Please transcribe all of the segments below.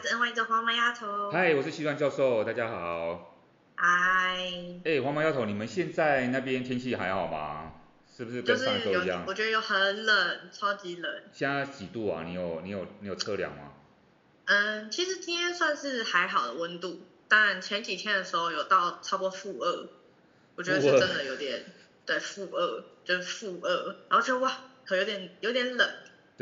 自 NYU 的黄毛丫头。嗨，我是西川教授，大家好。嗨。哎、欸，黄毛丫头，你们现在那边天气还好吗？是不是跟上周一样？就是、我觉得有很冷，超级冷。现在几度啊？你有你有你有测量吗？嗯，其实今天算是还好的温度，但前几天的时候有到差不多负二，我觉得是真的有点，对，负二就是负二，然后就哇，可有点有点冷。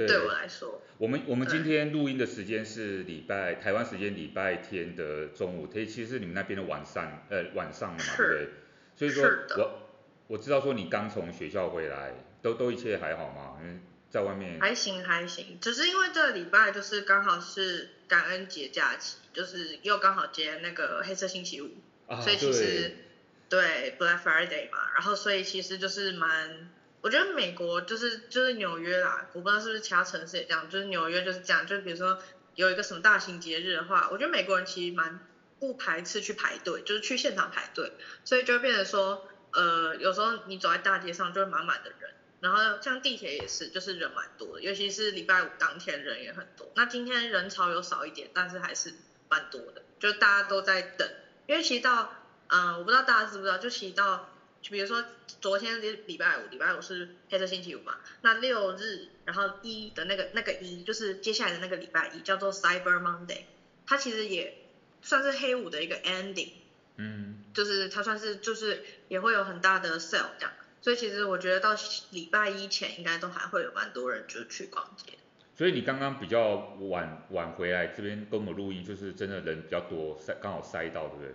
对，我来说，我们我们今天录音的时间是礼拜台湾时间礼拜天的中午，它其实是你们那边的晚上，呃晚上了嘛，对不对？所以说我我知道说你刚从学校回来，都都一切还好吗？嗯，在外面还行还行，只是因为这个礼拜就是刚好是感恩节假期，就是又刚好接那个黑色星期五，啊、所以其实对，对 Black Friday 嘛，然后所以其实就是蛮。我觉得美国就是就是纽约啦，我不知道是不是其他城市也这样，就是纽约就是这样，就比如说有一个什么大型节日的话，我觉得美国人其实蛮不排斥去排队，就是去现场排队，所以就会变成说，呃，有时候你走在大街上就会满满的人，然后像地铁也是，就是人蛮多的，尤其是礼拜五当天人也很多。那今天人潮有少一点，但是还是蛮多的，就大家都在等，因为其实到，嗯、我不知道大家知不知道，就其实到。就比如说昨天是礼拜五，礼拜五是黑色星期五嘛，那六日然后一的那个那个一就是接下来的那个礼拜一叫做 Cyber Monday，它其实也算是黑五的一个 ending，嗯，就是它算是就是也会有很大的 sale 这样，所以其实我觉得到礼拜一前应该都还会有蛮多人就去逛街。所以你刚刚比较晚晚回来这边跟我们录音，就是真的人比较多，塞刚好塞到，对不对？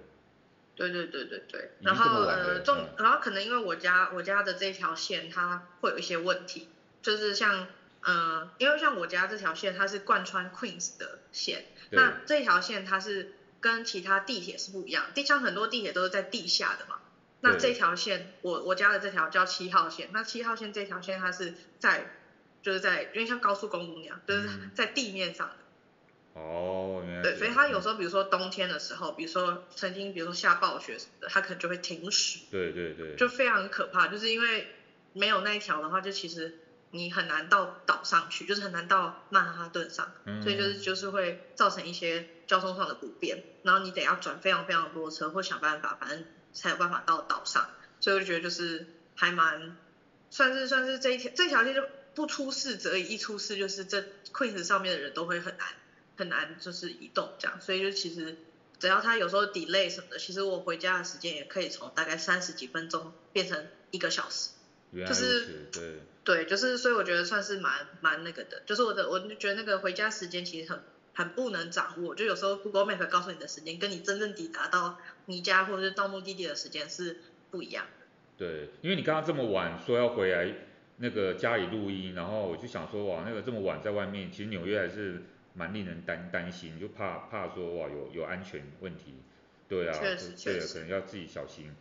对对对对对，然后呃重，然后可能因为我家我家的这条线它会有一些问题，就是像呃，因为像我家这条线它是贯穿 Queens 的线，那这条线它是跟其他地铁是不一样，地像很多地铁都是在地下的嘛，那这条线我我家的这条叫七号线，那七号线这条线它是在就是在因为像高速公路那样，就是在地面上的。哦，原来对，所以他有时候，比如说冬天的时候，比如说曾经，比如说下暴雪什么的，它可能就会停驶。对对对。就非常可怕，就是因为没有那一条的话，就其实你很难到岛上去，就是很难到曼哈顿上，嗯、所以就是就是会造成一些交通上的不便，然后你得要转非常非常多车，或想办法，反正才有办法到岛上。所以我就觉得就是还蛮算是算是这一条这条线就不出事则已，一出事就是这 Queens 上面的人都会很难。很难就是移动这样，所以就其实只要他有时候 delay 什么的，其实我回家的时间也可以从大概三十几分钟变成一个小时。就是对对，就是所以我觉得算是蛮蛮那个的，就是我的我就觉得那个回家时间其实很很不能掌握，就有时候 Google Map 告诉你的时间跟你真正抵达到你家或者是到目的地的时间是不一样的。对，因为你刚刚这么晚说要回来那个家里录音，然后我就想说哇，那个这么晚在外面，其实纽约还是。蛮令人担担心，就怕怕说哇有有安全问题，对啊，对，可能要自己小心。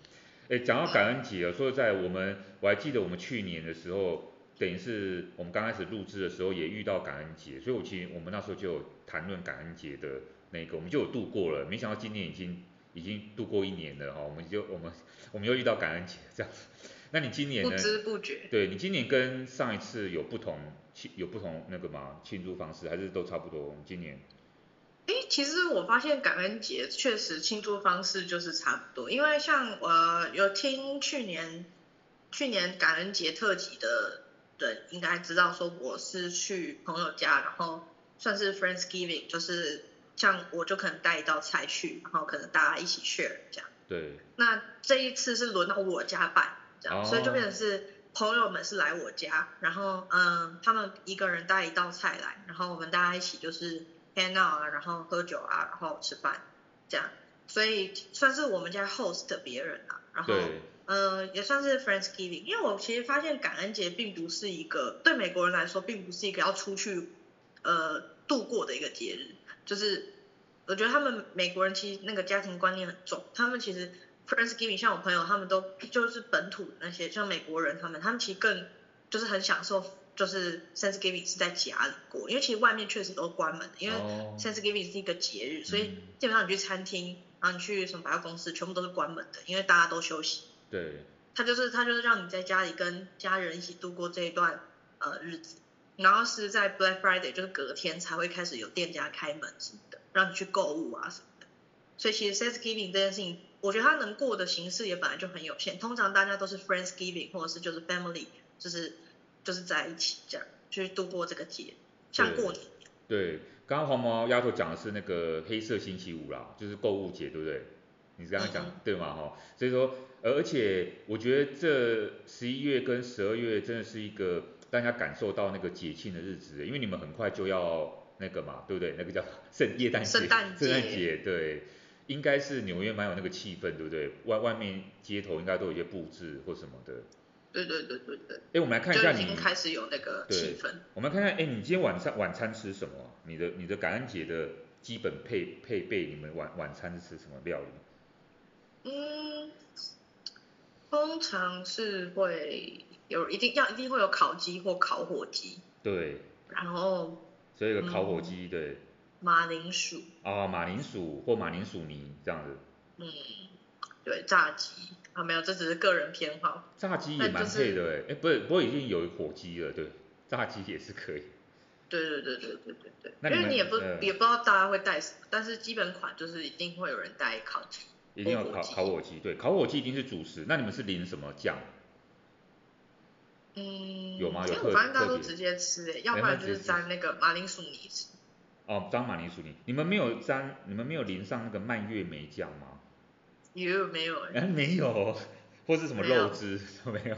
哎，讲到感恩节啊，说实在我们我还记得我们去年的时候，等于是我们刚开始录制的时候也遇到感恩节，所以我其实我们那时候就有谈论感恩节的那个，我们就有度过了。没想到今年已经已经度过一年了哈，我们就我们我们又遇到感恩节这样子。那你今年呢？不知不觉。对，你今年跟上一次有不同庆有不同那个吗？庆祝方式还是都差不多？今年？哎，其实我发现感恩节确实庆祝方式就是差不多，因为像我、呃、有听去年去年感恩节特辑的人应该知道说我是去朋友家，然后算是 Friendsgiving，就是像我就可能带一道菜去，然后可能大家一起 share 这样。对。那这一次是轮到我家办。Oh. 所以就变成是朋友们是来我家，然后嗯，他们一个人带一道菜来，然后我们大家一起就是 hang out 啊，然后喝酒啊，然后吃饭，这样，所以算是我们家 host 别人啊，然后嗯，也算是 Friendsgiving，因为我其实发现感恩节并不是一个对美国人来说并不是一个要出去呃度过的一个节日，就是我觉得他们美国人其实那个家庭观念很重，他们其实。Friendsgiving 像我朋友他们都就是本土那些像美国人他们，他们其实更就是很享受，就是 Thanksgiving 是在家里过，因为其实外面确实都关门的，因为 Thanksgiving 是一个节日，所以基本上你去餐厅，然后你去什么百货公司，全部都是关门的，因为大家都休息。对。他就是他就是让你在家里跟家人一起度过这一段呃日子，然后是在 Black Friday 就是隔天才会开始有店家开门什么的。让你去购物啊什么的。所以其实 Thanksgiving 这件事情，我觉得它能过的形式也本来就很有限。通常大家都是 Friendsgiving 或者是就是 family，就是就是在一起这样去度过这个节，像过年。对，刚刚黄毛丫头讲的是那个黑色星期五啦，就是购物节，对不对？你刚刚讲、嗯、对吗？哈，所以说，而且我觉得这十一月跟十二月真的是一个大家感受到那个节庆的日子，因为你们很快就要那个嘛，对不对？那个叫圣夜诞节，圣诞节，对，应该是纽约蛮有那个气氛，对不对？外外面街头应该都有一些布置或什么的。对对对对对。哎，我们来看一下你，已经开始有那个气氛。我们来看看，哎，你今天晚上晚餐吃什么？你的你的感恩节的基本配配备，你们晚晚餐是吃什么料理？嗯，通常是会有一定要一定会有烤鸡或烤火鸡。对。然后。所以有个烤火鸡，嗯、对。马铃薯。啊、哦，马铃薯或马铃薯泥这样子。嗯，对，炸鸡啊没有，这只是个人偏好。炸鸡也蛮配的哎，哎、就是，不是，不过已经有火鸡了，对，炸鸡也是可以。对对对对对对对。那因为你也不、呃、也不知道大家会带什么，但是基本款就是一定会有人带烤鸡。一定要烤烤火鸡，对，烤火鸡一定是主食。那你们是淋什么酱？嗯，有吗？有特反正大家都直接吃诶，要不然就是沾那个马铃薯泥吃。哦，沾马铃薯泥，你们没有沾，你们没有淋上那个蔓越莓酱吗？有没有？哎，没有，或是什么肉汁都没有。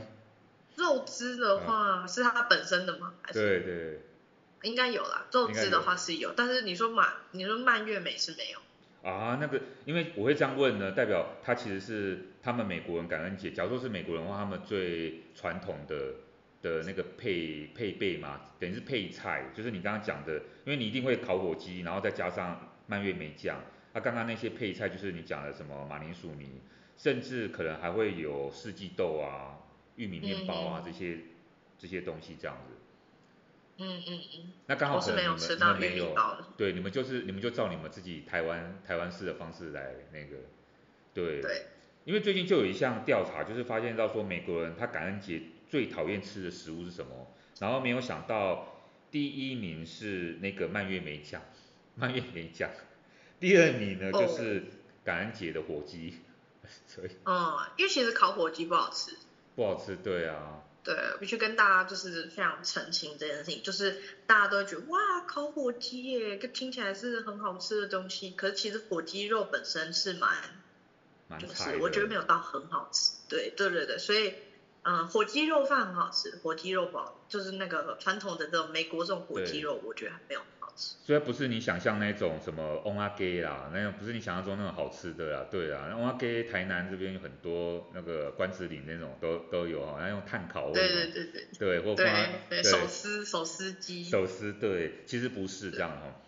肉汁的话是它本身的吗？还是对对。应该有啦，肉汁的话是有，有但是你说马，你说蔓越莓是没有。啊，那个，因为我会这样问呢，代表它其实是他们美国人感恩节，假如说是美国人的话，他们最传统的的那个配配备嘛，等于是配菜，就是你刚刚讲的，因为你一定会烤火鸡，然后再加上蔓越莓酱，那刚刚那些配菜就是你讲的什么马铃薯泥，甚至可能还会有四季豆啊、玉米面包啊、嗯、这些这些东西这样子。嗯嗯嗯，那刚好可能你们吃到没有，对，你们就是你们就照你们自己台湾台湾式的方式来那个，对，对，因为最近就有一项调查，就是发现到说美国人他感恩节最讨厌吃的食物是什么，然后没有想到第一名是那个蔓越莓酱，蔓越莓酱，第二名呢就是感恩节的火鸡，所以，嗯，因为其实烤火鸡不好吃，不好吃，对啊。对，必须跟大家就是非常澄清这件事情，就是大家都会觉得哇，烤火鸡耶，听起来是很好吃的东西，可是其实火鸡肉本身是蛮，就是我觉得没有到很好吃。对对对对，所以嗯，火鸡肉饭很好吃，火鸡肉堡就是那个传统的这种美国这种火鸡肉，我觉得还没有很好吃。虽然不是你想象那种什么瓮仔鸡啦，那种不是你想象中那种好吃的啦，对啦，瓮仔鸡台南这边有很多那个关子岭那种都都有哈，然后用炭烤味，对对对对，对或放对手撕手撕鸡，手撕对，其实不是这样哈。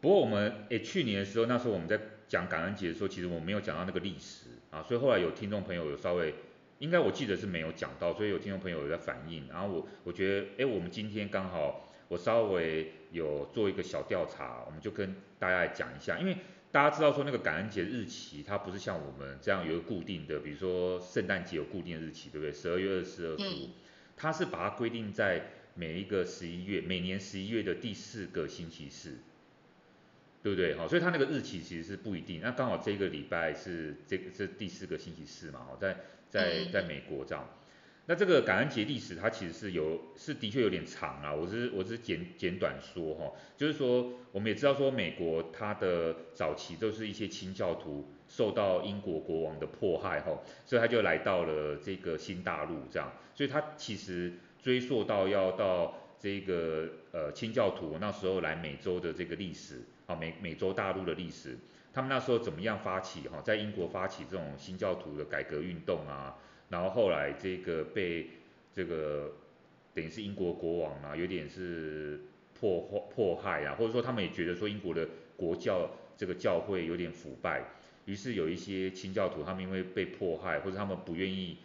不过我们诶、欸、去年的时候，那时候我们在讲感恩节的时候，其实我们没有讲到那个历史啊，所以后来有听众朋友有稍微，应该我记得是没有讲到，所以有听众朋友有在反映，然后我我觉得哎、欸、我们今天刚好。我稍微有做一个小调查，我们就跟大家来讲一下，因为大家知道说那个感恩节日期，它不是像我们这样有一个固定的，比如说圣诞节有固定的日期，对不对？十二月二十四、二十五，它是把它规定在每一个十一月，每年十一月的第四个星期四，对不对？好，所以它那个日期其实是不一定，那刚好这个礼拜是这个是第四个星期四嘛，好在在在美国这样。那这个感恩节历史它其实是有是的确有点长啊，我是我是简简短说哈，就是说我们也知道说美国它的早期都是一些清教徒受到英国国王的迫害哈，所以他就来到了这个新大陆这样，所以他其实追溯到要到这个呃清教徒那时候来美洲的这个历史啊美美洲大陆的历史，他们那时候怎么样发起哈，在英国发起这种新教徒的改革运动啊。然后后来这个被这个等于是英国国王啊，有点是迫迫害啊，或者说他们也觉得说英国的国教这个教会有点腐败，于是有一些清教徒他们因为被迫害，或者他们不愿意，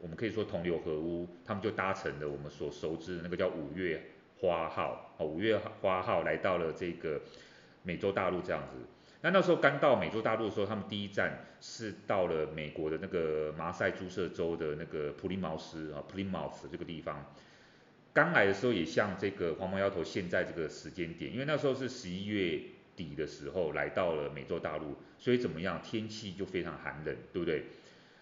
我们可以说同流合污，他们就搭乘了我们所熟知的那个叫五月花号，啊，五月花号来到了这个美洲大陆这样子。那那时候刚到美洲大陆的时候，他们第一站是到了美国的那个马赛诸塞州的那个普利茅斯啊，Plymouth 这个地方。刚来的时候也像这个黄毛丫头现在这个时间点，因为那时候是十一月底的时候来到了美洲大陆，所以怎么样，天气就非常寒冷，对不对？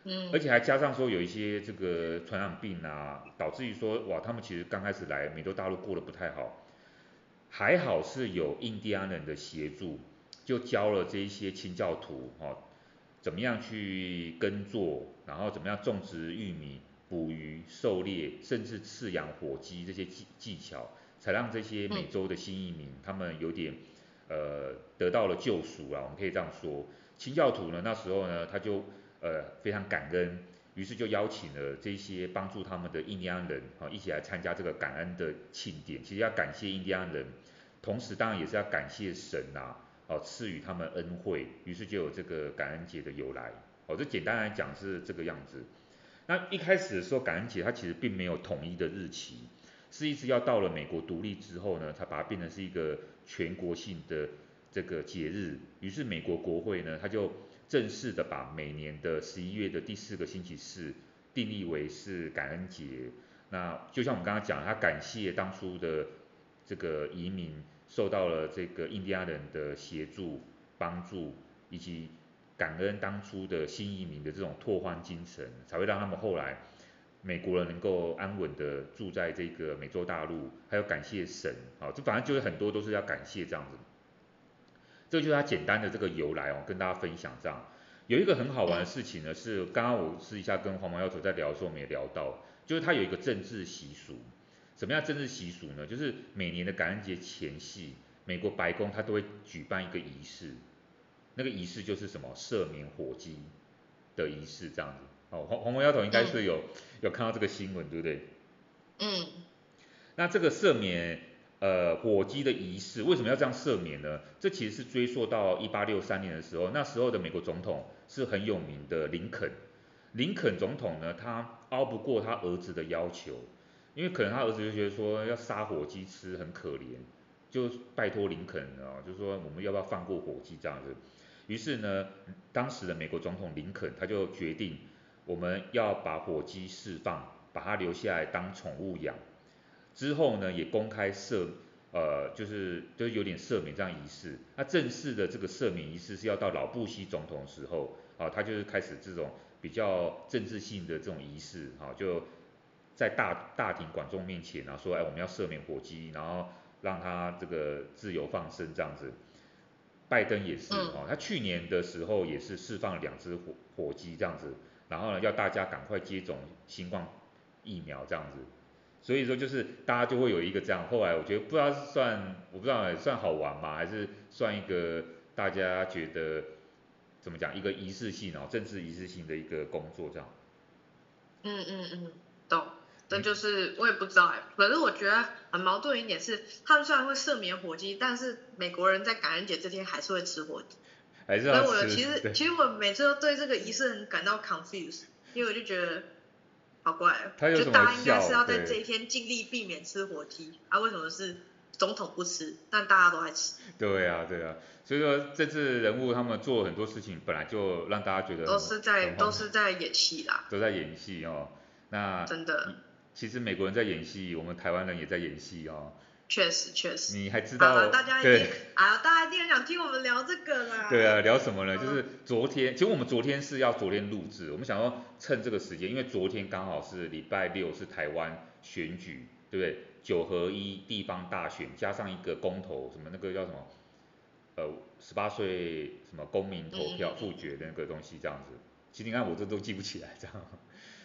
嗯。而且还加上说有一些这个传染病啊，导致于说哇，他们其实刚开始来美洲大陆过得不太好，还好是有印第安人的协助，就教了这一些清教徒哦，怎么样去耕作，然后怎么样种植玉米。捕鱼、狩猎，甚至饲养火鸡这些技技巧，才让这些美洲的新移民、他们有点呃得到了救赎啊，我们可以这样说。清教徒呢，那时候呢，他就呃非常感恩，于是就邀请了这些帮助他们的印第安人啊一起来参加这个感恩的庆典。其实要感谢印第安人，同时当然也是要感谢神呐、哦赐予他们恩惠，于是就有这个感恩节的由来。哦，这简单来讲是这个样子。那一开始的时候，感恩节它其实并没有统一的日期，是一直要到了美国独立之后呢，才把它变成是一个全国性的这个节日。于是美国国会呢，它就正式的把每年的十一月的第四个星期四定义为是感恩节。那就像我们刚刚讲，他感谢当初的这个移民受到了这个印第安人的协助帮助，以及感恩当初的新移民的这种拓荒精神，才会让他们后来美国人能够安稳的住在这个美洲大陆，还有感谢神，啊，这反正就是很多都是要感谢这样子。这就是他简单的这个由来哦，跟大家分享这样。有一个很好玩的事情呢，是刚刚我私底下跟黄毛丫头在聊的时候，我们也聊到，就是他有一个政治习俗。什么样政治习俗呢？就是每年的感恩节前夕，美国白宫他都会举办一个仪式。那个仪式就是什么赦免火鸡的仪式这样子，哦，黄黄毛丫头应该是有、嗯、有看到这个新闻对不对？嗯。那这个赦免呃火鸡的仪式为什么要这样赦免呢？这其实是追溯到一八六三年的时候，那时候的美国总统是很有名的林肯。林肯总统呢，他拗不过他儿子的要求，因为可能他儿子就觉得说要杀火鸡吃很可怜，就拜托林肯啊，就是说我们要不要放过火鸡这样子。于是呢，当时的美国总统林肯他就决定，我们要把火鸡释放，把它留下来当宠物养。之后呢，也公开赦，呃，就是就有点赦免这样仪式。那正式的这个赦免仪式是要到老布希总统的时候，啊，他就是开始这种比较政治性的这种仪式，啊，就在大大庭广众面前，然后说，哎，我们要赦免火鸡，然后让它这个自由放生这样子。拜登也是哦，他去年的时候也是释放了两只火火鸡这样子，然后呢，要大家赶快接种新冠疫苗这样子，所以说就是大家就会有一个这样，后来我觉得不知道是算我不知道算好玩吗，还是算一个大家觉得怎么讲一个仪式性哦，政治仪式性的一个工作这样。嗯嗯嗯，懂。但就是我也不知道哎，可是我觉得很矛盾一点是，他们虽然会赦免火鸡，但是美国人在感恩节这天还是会吃火鸡。还是要吃。所以我其实其实我每次都对这个仪式很感到 confused，因为我就觉得好怪，就大家应该是要在这一天尽力避免吃火鸡，啊为什么是总统不吃，但大家都爱吃？对啊对啊，所以说这次人物他们做很多事情，本来就让大家觉得都是在都是在演戏啦，都在演戏哦，那真的。其实美国人在演戏，我们台湾人也在演戏哦。确实确实。你还知道？大家一定，啊，大家一定很想听我们聊这个啦。对啊，聊什么呢？就是昨天，其实我们昨天是要昨天录制，我们想要趁这个时间，因为昨天刚好是礼拜六，是台湾选举，对不对？九合一地方大选加上一个公投，什么那个叫什么？呃，十八岁什么公民投票复决的那个东西，这样子。其实你看我这都记不起来，这样。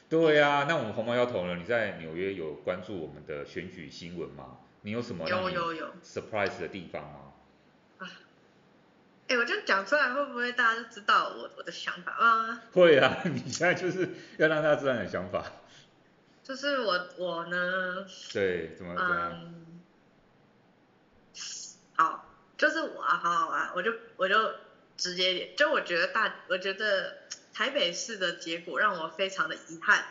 对呀、啊，那我们红毛丫头了？你在纽约有关注我们的选举新闻吗？你有什么有有有 surprise 的地方吗？啊，哎，我这样讲出来会不会大家都知道我我的想法啊？会啊，你现在就是要让大家知道你的想法。就是我我呢？对，怎么怎么样？嗯，好，就是我啊，好好啊，我就我就直接点，就我觉得大，我觉得。台北市的结果让我非常的遗憾。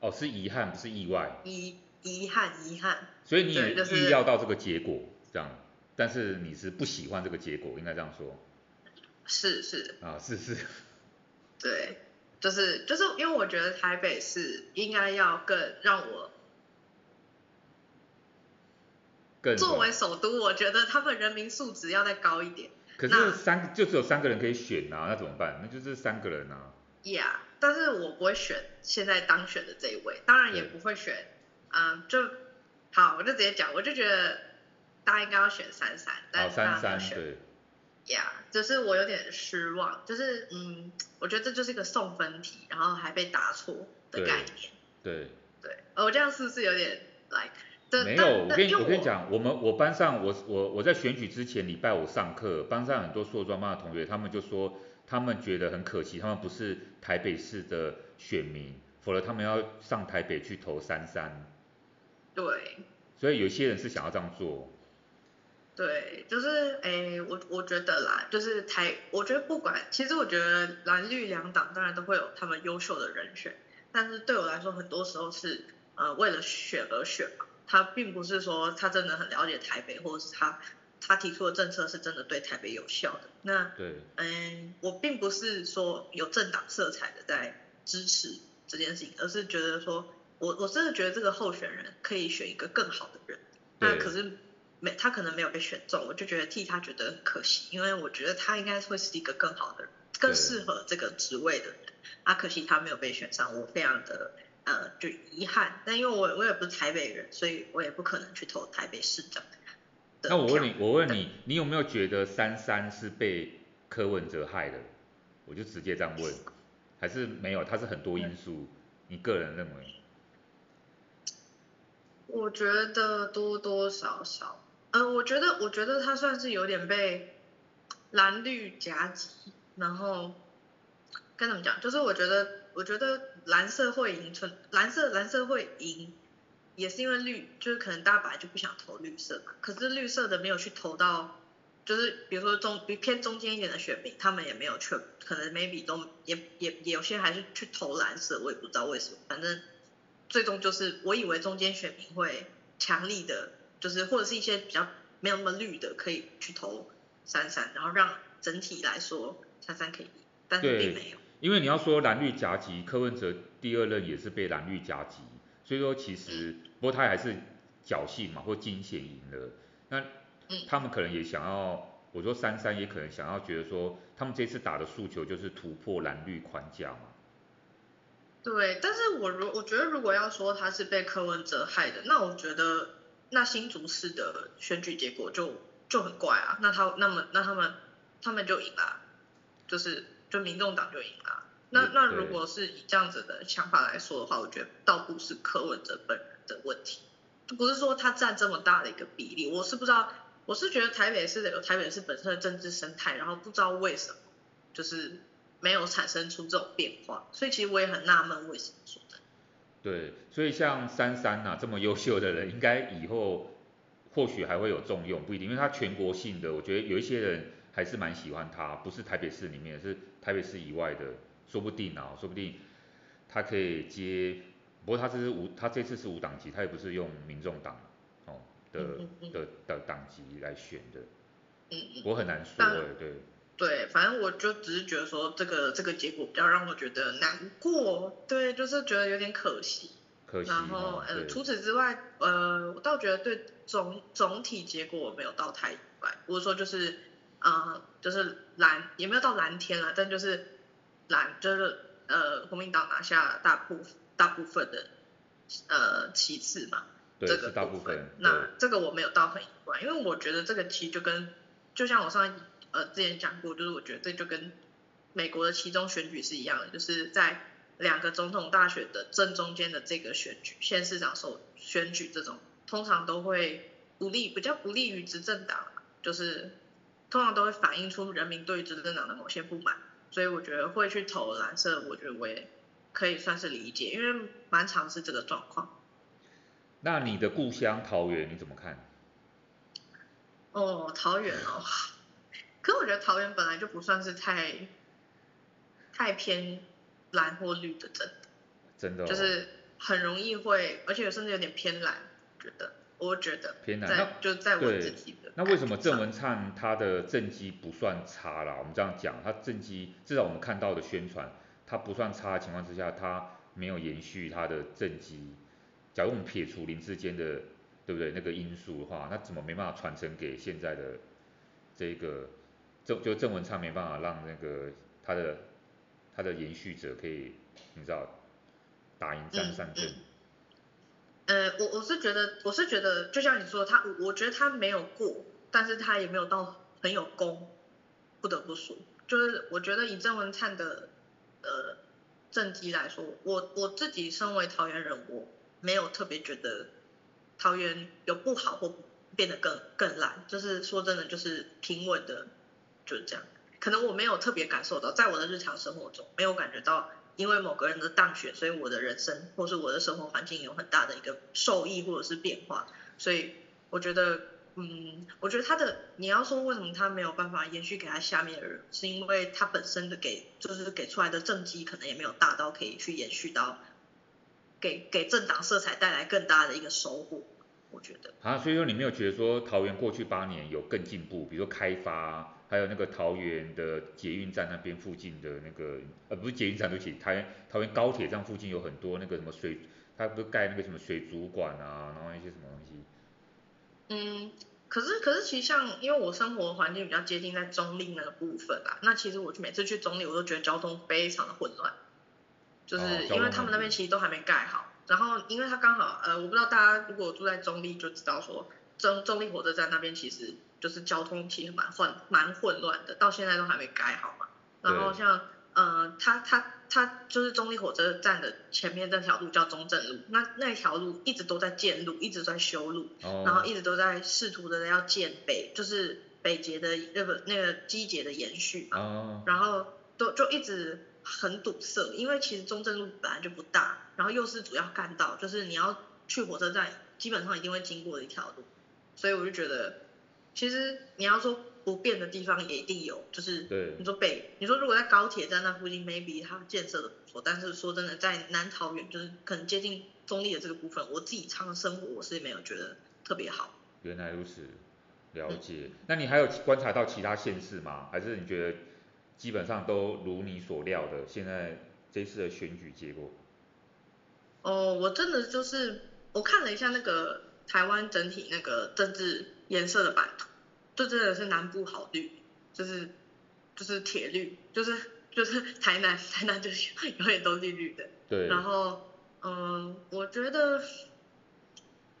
哦，是遗憾，不是意外。遗遗憾，遗憾。所以你也预料到这个结果，这样，但是你是不喜欢这个结果，应该这样说。是是。啊，是是。对，就是就是因为我觉得台北市应该要更让我。更。作为首都，我觉得他们人民素质要再高一点。可是三就只有三个人可以选啊，那怎么办？那就是三个人啊。Yeah，但是我不会选现在当选的这一位，当然也不会选，嗯，就好，我就直接讲，我就觉得大家应该要选三三，但是三三对。Yeah，只是我有点失望，就是嗯，我觉得这就是一个送分题，然后还被答错的概念。对。对。我这样是不是有点 like？没有，我跟你我跟你讲，我们我班上我我我在选举之前礼拜五上课，班上很多硕专班的同学，他们就说他们觉得很可惜，他们不是台北市的选民，否则他们要上台北去投三三。对。所以有些人是想要这样做。对，就是诶，我我觉得啦，就是台，我觉得不管，其实我觉得蓝绿两党当然都会有他们优秀的人选，但是对我来说，很多时候是呃为了选而选嘛。他并不是说他真的很了解台北，或者是他他提出的政策是真的对台北有效的。那对，嗯，我并不是说有政党色彩的在支持这件事情，而是觉得说我我真的觉得这个候选人可以选一个更好的人。那可是没他可能没有被选中，我就觉得替他觉得很可惜，因为我觉得他应该会是一个更好的人，更适合这个职位的人。啊，可惜他没有被选上，我非常的。呃，就遗憾，但因为我我也不是台北人，所以我也不可能去投台北市长。那我问你，我问你，你有没有觉得三三是被柯文哲害的？我就直接这样问，还是没有？他是很多因素，你个人认为？我觉得多多少少，呃，我觉得我觉得他算是有点被蓝绿夹击，然后该怎么讲？就是我觉得。我觉得蓝色会赢，纯蓝色蓝色会赢，也是因为绿，就是可能大家本来就不想投绿色嘛。可是绿色的没有去投到，就是比如说中偏中间一点的选民，他们也没有去，可能 maybe 都也也也有些还是去投蓝色，我也不知道为什么。反正最终就是，我以为中间选民会强力的，就是或者是一些比较没有那么绿的，可以去投三三，然后让整体来说三三可以赢，但是并没有。因为你要说蓝绿夹击，柯文哲第二任也是被蓝绿夹击，所以说其实不过他还是侥幸嘛，或惊险赢了。那他们可能也想要，我说三三也可能想要觉得说，他们这次打的诉求就是突破蓝绿框架嘛。对，但是我如我觉得如果要说他是被柯文哲害的，那我觉得那新竹市的选举结果就就很怪啊，那他那么那他们他们就赢了，就是。就民众党就赢了，那那如果是以这样子的想法来说的话，我觉得倒不是柯文哲本人的问题，不是说他占这么大的一个比例，我是不知道，我是觉得台北市的有台北市本身的政治生态，然后不知道为什么就是没有产生出这种变化，所以其实我也很纳闷为什么说的。对，所以像三三呐这么优秀的人，应该以后或许还会有重用，不一定，因为他全国性的，我觉得有一些人。还是蛮喜欢他，不是台北市里面，是台北市以外的，说不定啊，说不定他可以接。不过他这是无，他这次是无党籍，他也不是用民众党哦的的的党籍来选的。嗯嗯。我很难说，对。对，反正我就只是觉得说这个这个结果比较让我觉得难过，对，就是觉得有点可惜。可惜。然后呃，除此之外，呃，我倒觉得对总总体结果我没有到太意外，或者说就是。啊、呃，就是蓝也没有到蓝天了，但就是蓝，就是呃，国民党拿下大部大部分的呃其次嘛，对这个大部分。那这个我没有到很意外，因为我觉得这个其实就跟就像我上呃之前讲过，就是我觉得这就跟美国的其中选举是一样的，就是在两个总统大选的正中间的这个选举，县市长首选举这种，通常都会不利，比较不利于执政党，就是。通常都会反映出人民对于执政党的某些不满，所以我觉得会去投蓝色，我觉得我也可以算是理解，因为蛮常是这个状况。那你的故乡桃园你怎么看？哦，桃园哦，可我觉得桃园本来就不算是太太偏蓝或绿的，真的，真的、哦，就是很容易会，而且甚至有点偏蓝，觉得。我觉得偏蓝，那就在我自己的。那为什么郑文灿他的政绩不算差啦？我们这样讲，他政绩至少我们看到的宣传，他不算差的情况之下，他没有延续他的政绩。假如我们撇除林志坚的，对不对？那个因素的话，那怎么没办法传承给现在的这个郑就郑文灿没办法让那个他的他的延续者可以你知道打赢张善政。呃，我我是觉得我是觉得就像你说，他我觉得他没有过，但是他也没有到很有功，不得不说，就是我觉得以郑文灿的呃政绩来说，我我自己身为桃园人，我没有特别觉得桃园有不好或变得更更烂，就是说真的就是平稳的就是这样，可能我没有特别感受到，在我的日常生活中没有感觉到。因为某个人的当选，所以我的人生或是我的生活环境有很大的一个受益或者是变化，所以我觉得，嗯，我觉得他的你要说为什么他没有办法延续给他下面的人，是因为他本身的给就是给出来的政绩可能也没有大到可以去延续到给给政党色彩带来更大的一个收获，我觉得。啊，所以说你没有觉得说桃园过去八年有更进步，比如说开发。还有那个桃园的捷运站那边附近的那个，呃，不是捷运站，对不起，桃园桃园高铁站附近有很多那个什么水，它不是盖那个什么水族馆啊，然后一些什么东西。嗯，可是可是其实像，因为我生活环境比较接近在中立那个部分啊，那其实我每次去中立，我都觉得交通非常的混乱，就是因为他们那边其实都还没盖好，然后因为它刚好，呃，我不知道大家如果住在中立就知道说，中中立火车站那边其实。就是交通其实蛮混蛮混乱的，到现在都还没改好嘛。然后像呃，它它它就是中立火车站的前面那条路叫中正路，那那条路一直都在建路，一直在修路，哦、然后一直都在试图的要建北，就是北捷的那个那个机捷的延续嘛。哦、然后都就一直很堵塞，因为其实中正路本来就不大，然后又是主要干道，就是你要去火车站，基本上一定会经过的一条路，所以我就觉得。其实你要说不变的地方也一定有，就是你说北，你说如果在高铁站那附近，maybe 它建设的不错，但是说真的，在南桃园就是可能接近中立的这个部分，我自己常生活我是没有觉得特别好。原来如此，了解。嗯、那你还有观察到其他县市吗？还是你觉得基本上都如你所料的？现在这次的选举结果？哦，我真的就是我看了一下那个台湾整体那个政治。颜色的版图，这真的是南部好绿，就是就是铁绿，就是 就是台南台南就是 永远都绿绿的。对。然后嗯，我觉得，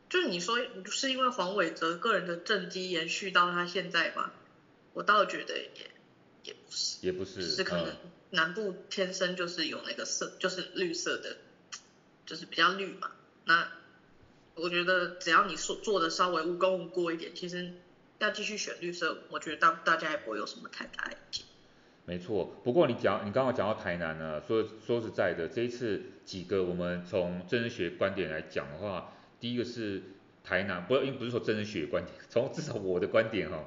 就你说是因为黄伟哲个人的政绩延续到他现在吗？我倒觉得也也不是。也不是。是可能南部天生就是有那个色，就是绿色的，就是比较绿嘛。那。我觉得只要你说做的稍微无功无过一点，其实要继续选绿色，我觉得大大家也不会有什么太大意见。没错，不过你讲你刚刚讲到台南呢，说说实在的，这一次几个我们从政治学观点来讲的话，第一个是台南，不，因为不是说政治学观点，从至少我的观点哈，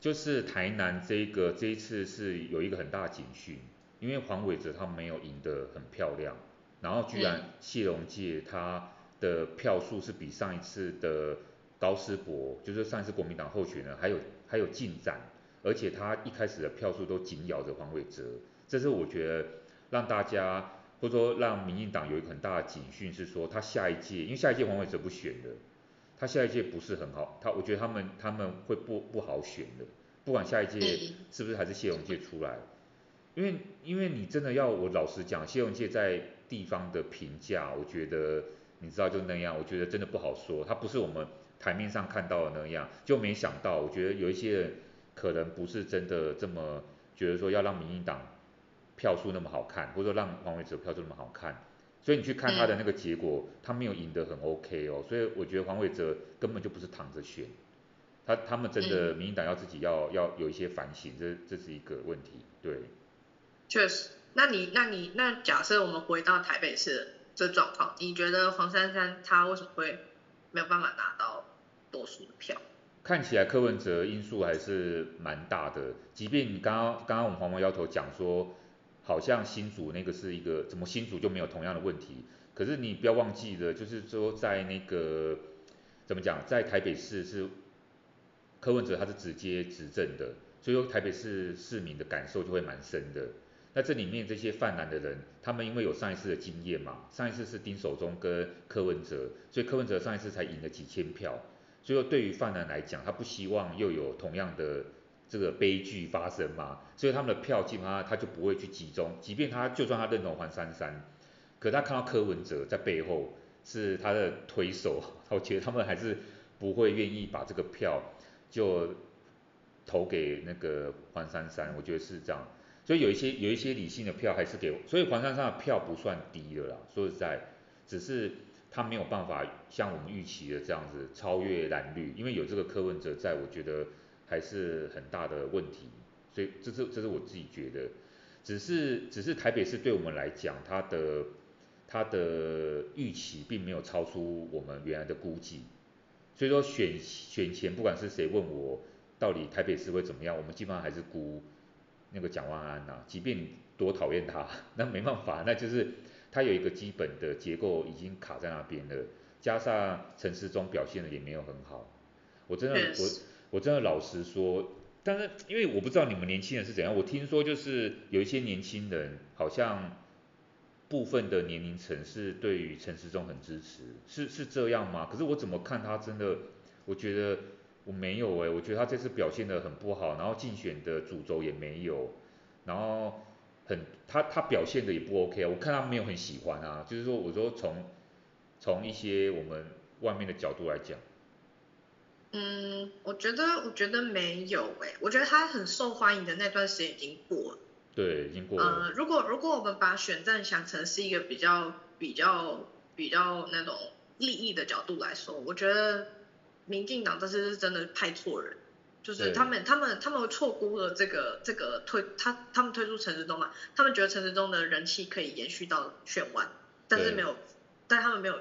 就是台南这个这一次是有一个很大的警讯，因为黄伟哲他没有赢得很漂亮，然后居然谢龙介他。的票数是比上一次的高斯博，就是上一次国民党候选人还有还有进展，而且他一开始的票数都紧咬着黄伟哲，这是我觉得让大家或者说让民进党有一个很大的警讯，是说他下一届，因为下一届黄伟哲不选了，他下一届不是很好，他我觉得他们他们会不不好选的，不管下一届是不是还是谢龙介出来，因为因为你真的要我老实讲，谢龙介在地方的评价，我觉得。你知道就那样，我觉得真的不好说，他不是我们台面上看到的那样，就没想到，我觉得有一些人可能不是真的这么觉得说要让民进党票数那么好看，或者说让黄伟哲票数那么好看，所以你去看他的那个结果，他没有赢得很 OK 哦，所以我觉得黄伟哲根本就不是躺着选，他他们真的民进党要自己要要有一些反省，这这是一个问题，对。确实，那你那你那假设我们回到台北市。这状况，你觉得黄珊珊她为什么会没有办法拿到多数的票？看起来柯文哲因素还是蛮大的，即便你刚刚刚刚我们黄毛丫头讲说，好像新竹那个是一个，怎么新竹就没有同样的问题？可是你不要忘记了，就是说在那个怎么讲，在台北市是柯文哲他是直接执政的，所以说台北市市民的感受就会蛮深的。那这里面这些泛蓝的人，他们因为有上一次的经验嘛，上一次是丁守中跟柯文哲，所以柯文哲上一次才赢了几千票，所以说对于泛蓝来讲，他不希望又有同样的这个悲剧发生嘛，所以他们的票基本上他就不会去集中，即便他就算他认同黄珊珊，可他看到柯文哲在背后是他的推手，我觉得他们还是不会愿意把这个票就投给那个黄珊珊，我觉得是这样，所以有一些有一些理性的票还是给，所以黄珊珊的票不算低的啦，说实在，只是他没有办法像我们预期的这样子超越蓝绿，因为有这个柯文哲在，我觉得。还是很大的问题，所以这是这是我自己觉得，只是只是台北市对我们来讲，它的它的预期并没有超出我们原来的估计，所以说选选前不管是谁问我到底台北市会怎么样，我们基本上还是估那个蒋万安呐、啊，即便你多讨厌他，那没办法，那就是他有一个基本的结构已经卡在那边了，加上陈世忠表现的也没有很好，我真的我。我真的老实说，但是因为我不知道你们年轻人是怎样，我听说就是有一些年轻人好像部分的年龄层是对于陈世忠很支持，是是这样吗？可是我怎么看他真的，我觉得我没有哎，我觉得他这次表现的很不好，然后竞选的主轴也没有，然后很他他表现的也不 OK 啊，我看他没有很喜欢啊，就是说我说从从一些我们外面的角度来讲。嗯，我觉得我觉得没有哎，我觉得他很受欢迎的那段时间已经过了。对，已经过了。呃，如果如果我们把选战想成是一个比较比较比较那种利益的角度来说，我觉得民进党这次是真的派错人，就是他们他们他们错估了这个这个推他他们推出陈时中嘛，他们觉得陈时中的人气可以延续到选完，但是没有，但他们没有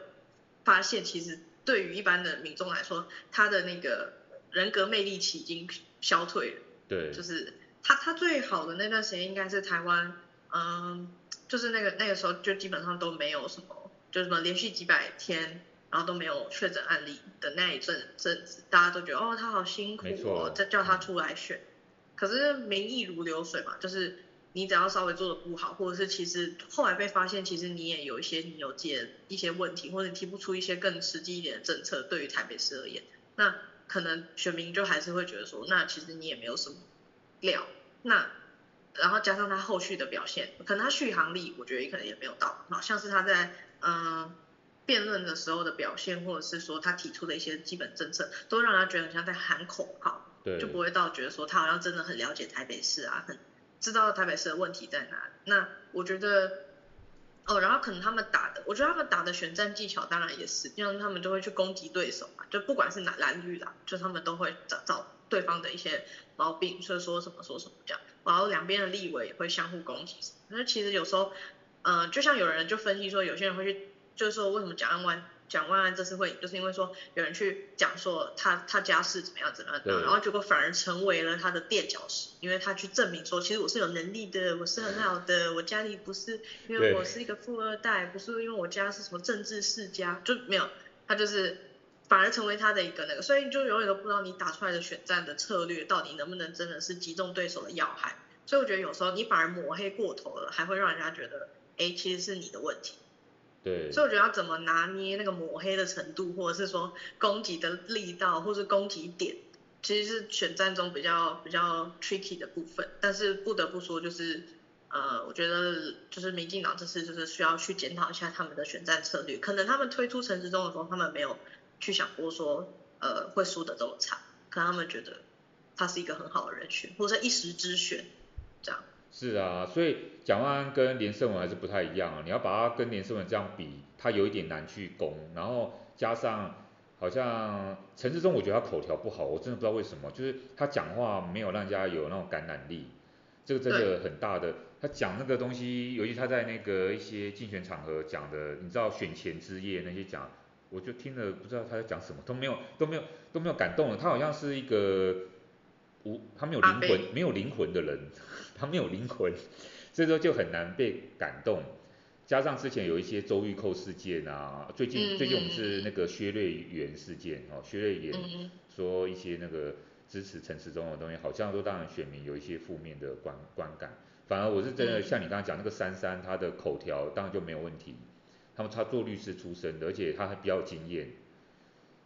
发现其实。对于一般的民众来说，他的那个人格魅力期已经消退了。对。就是他他最好的那段时间应该是台湾，嗯，就是那个那个时候就基本上都没有什么，就是什么连续几百天，然后都没有确诊案例的那一阵阵子，大家都觉得哦他好辛苦哦，再叫他出来选。可是民意如流水嘛，就是。你只要稍微做的不好，或者是其实后来被发现，其实你也有一些你有解一些问题，或者你提不出一些更实际一点的政策，对于台北市而言，那可能选民就还是会觉得说，那其实你也没有什么料。那然后加上他后续的表现，可能他续航力，我觉得也可能也没有到，好像是他在嗯辩论的时候的表现，或者是说他提出的一些基本政策，都让他觉得很像在喊口号，对，就不会到觉得说他好像真的很了解台北市啊，很。知道台北市的问题在哪？那我觉得，哦，然后可能他们打的，我觉得他们打的选战技巧当然也是，因为他们就会去攻击对手嘛，就不管是哪蓝绿啦，就他们都会找找对方的一些毛病，所以说什么说什么这样，然后两边的立委也会相互攻击。那其实有时候，嗯、呃，就像有人就分析说，有些人会去，就是说为什么蒋万安。蒋万安这次会赢，就是因为说有人去讲说他他家世怎么样怎么样，然后结果反而成为了他的垫脚石，因为他去证明说，其实我是有能力的，我是很好的，我家里不是因为我是一个富二代，不是因为我家是什么政治世家，就没有，他就是反而成为他的一个那个，所以就永远都不知道你打出来的选战的策略到底能不能真的是击中对手的要害，所以我觉得有时候你反而抹黑过头了，还会让人家觉得，哎，其实是你的问题。对，所以我觉得要怎么拿捏那个抹黑的程度，或者是说攻击的力道，或是攻击点，其实是选战中比较比较 tricky 的部分。但是不得不说，就是呃，我觉得就是民进党这次就是需要去检讨一下他们的选战策略。可能他们推出陈时中的时候，他们没有去想过说呃会输得这么惨，可能他们觉得他是一个很好的人选，或者一时之选这样。是啊，所以蒋万安跟连胜文还是不太一样啊。你要把他跟连胜文这样比，他有一点难去攻。然后加上好像陈志忠，我觉得他口条不好，我真的不知道为什么，就是他讲话没有让人家有那种感染力。这个真的很大的，他讲那个东西，尤其他在那个一些竞选场合讲的，你知道选前之夜那些讲，我就听了不知道他在讲什么，都没有都没有都没有感动了。他好像是一个无他没有灵魂没有灵魂的人。他没有灵魂，所以说就很难被感动。加上之前有一些周玉蔻事件啊，最近最近我们是那个薛瑞元事件哦，薛瑞元说一些那个支持陈时中的东西，好像都让选民有一些负面的观观感。反而我是真的像你刚才讲那个珊珊，她的口条当然就没有问题。他们他做律师出身的，而且他还比较有经验。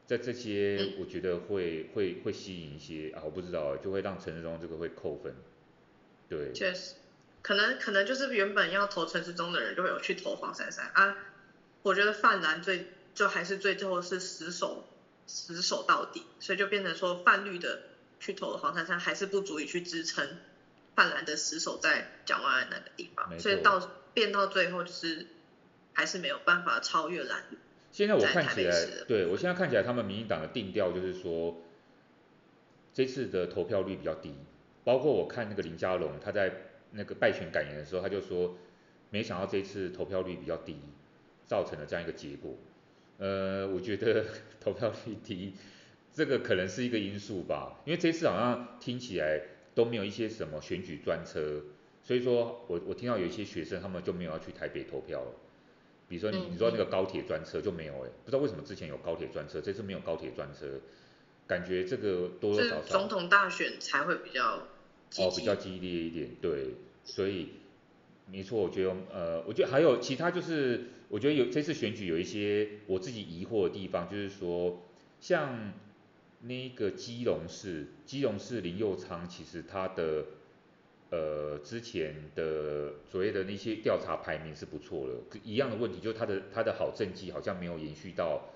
在这些我觉得会会会吸引一些啊，我不知道，就会让陈时中这个会扣分。对。确实，可能可能就是原本要投陈时中的人就会有去投黄珊珊啊。我觉得泛蓝最就还是最后是死守死守到底，所以就变成说泛绿的去投了黄珊珊还是不足以去支撑泛蓝的死守在蒋万安那个地方，所以到变到最后就是还是没有办法超越蓝绿。现在我看起来，对我现在看起来他们民进党的定调就是说这次的投票率比较低，包括我看那个林佳龙他在那个败选感言的时候他就说，没想到这次投票率比较低。造成了这样一个结果，呃，我觉得 投票率低，这个可能是一个因素吧，因为这次好像听起来都没有一些什么选举专车，所以说我我听到有一些学生他们就没有要去台北投票了，比如说你你说那个高铁专车就没有哎，不知道为什么之前有高铁专车，这次没有高铁专车，感觉这个多多少少。总统大选才会比较哦比较激烈一点，对，所以没错，我觉得呃，我觉得还有其他就是。我觉得有这次选举有一些我自己疑惑的地方，就是说，像那个基隆市，基隆市林佑昌，其实他的呃之前的所谓的那些调查排名是不错的，一样的问题就是他的他的好政绩好像没有延续到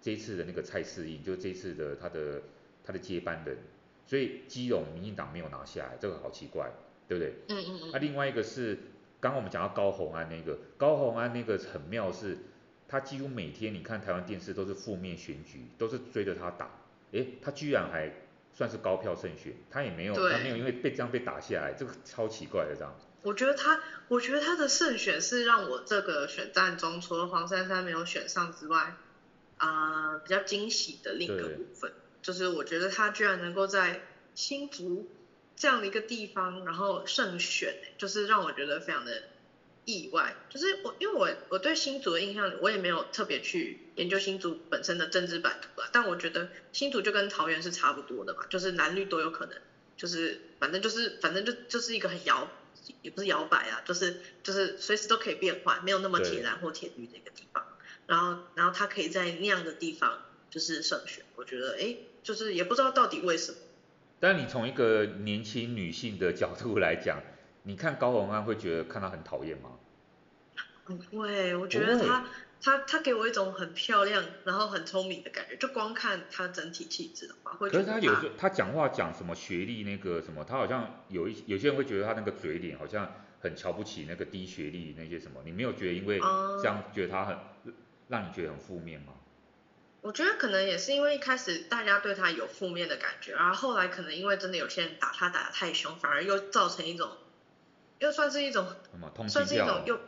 这次的那个蔡适应，就这次的他的他的接班人，所以基隆民进党没有拿下来，这个好奇怪，对不对？嗯嗯嗯。那另外一个是。刚刚我们讲到高虹安那个，高虹安那个很妙是，他几乎每天你看台湾电视都是负面选举，都是追着他打，诶，他居然还算是高票胜选，他也没有，他没有因为被这样被打下来，这个超奇怪的这样。我觉得他，我觉得他的胜选是让我这个选战中除了黄珊珊没有选上之外，啊、呃，比较惊喜的另一个部分，就是我觉得他居然能够在新竹。这样的一个地方，然后胜选，就是让我觉得非常的意外。就是我，因为我我对新竹的印象，我也没有特别去研究新竹本身的政治版图啊。但我觉得新竹就跟桃园是差不多的嘛，就是蓝绿都有可能，就是反正就是反正就就是一个很摇，也不是摇摆啊，就是就是随时都可以变换，没有那么铁蓝或铁绿的一个地方。然后然后他可以在那样的地方就是胜选，我觉得哎，就是也不知道到底为什么。但你从一个年轻女性的角度来讲，你看高洪安会觉得看她很讨厌吗？不会，我觉得她她她给我一种很漂亮，然后很聪明的感觉，就光看她整体气质的话，会觉得她。可是她有时候她讲话讲什么学历那个什么，她好像有一有些人会觉得她那个嘴脸好像很瞧不起那个低学历那些什么，你没有觉得因为这样觉得她很让你觉得很负面吗？我觉得可能也是因为一开始大家对他有负面的感觉，然后后来可能因为真的有些人打他打得太凶，反而又造成一种，又算是一种，算是一种又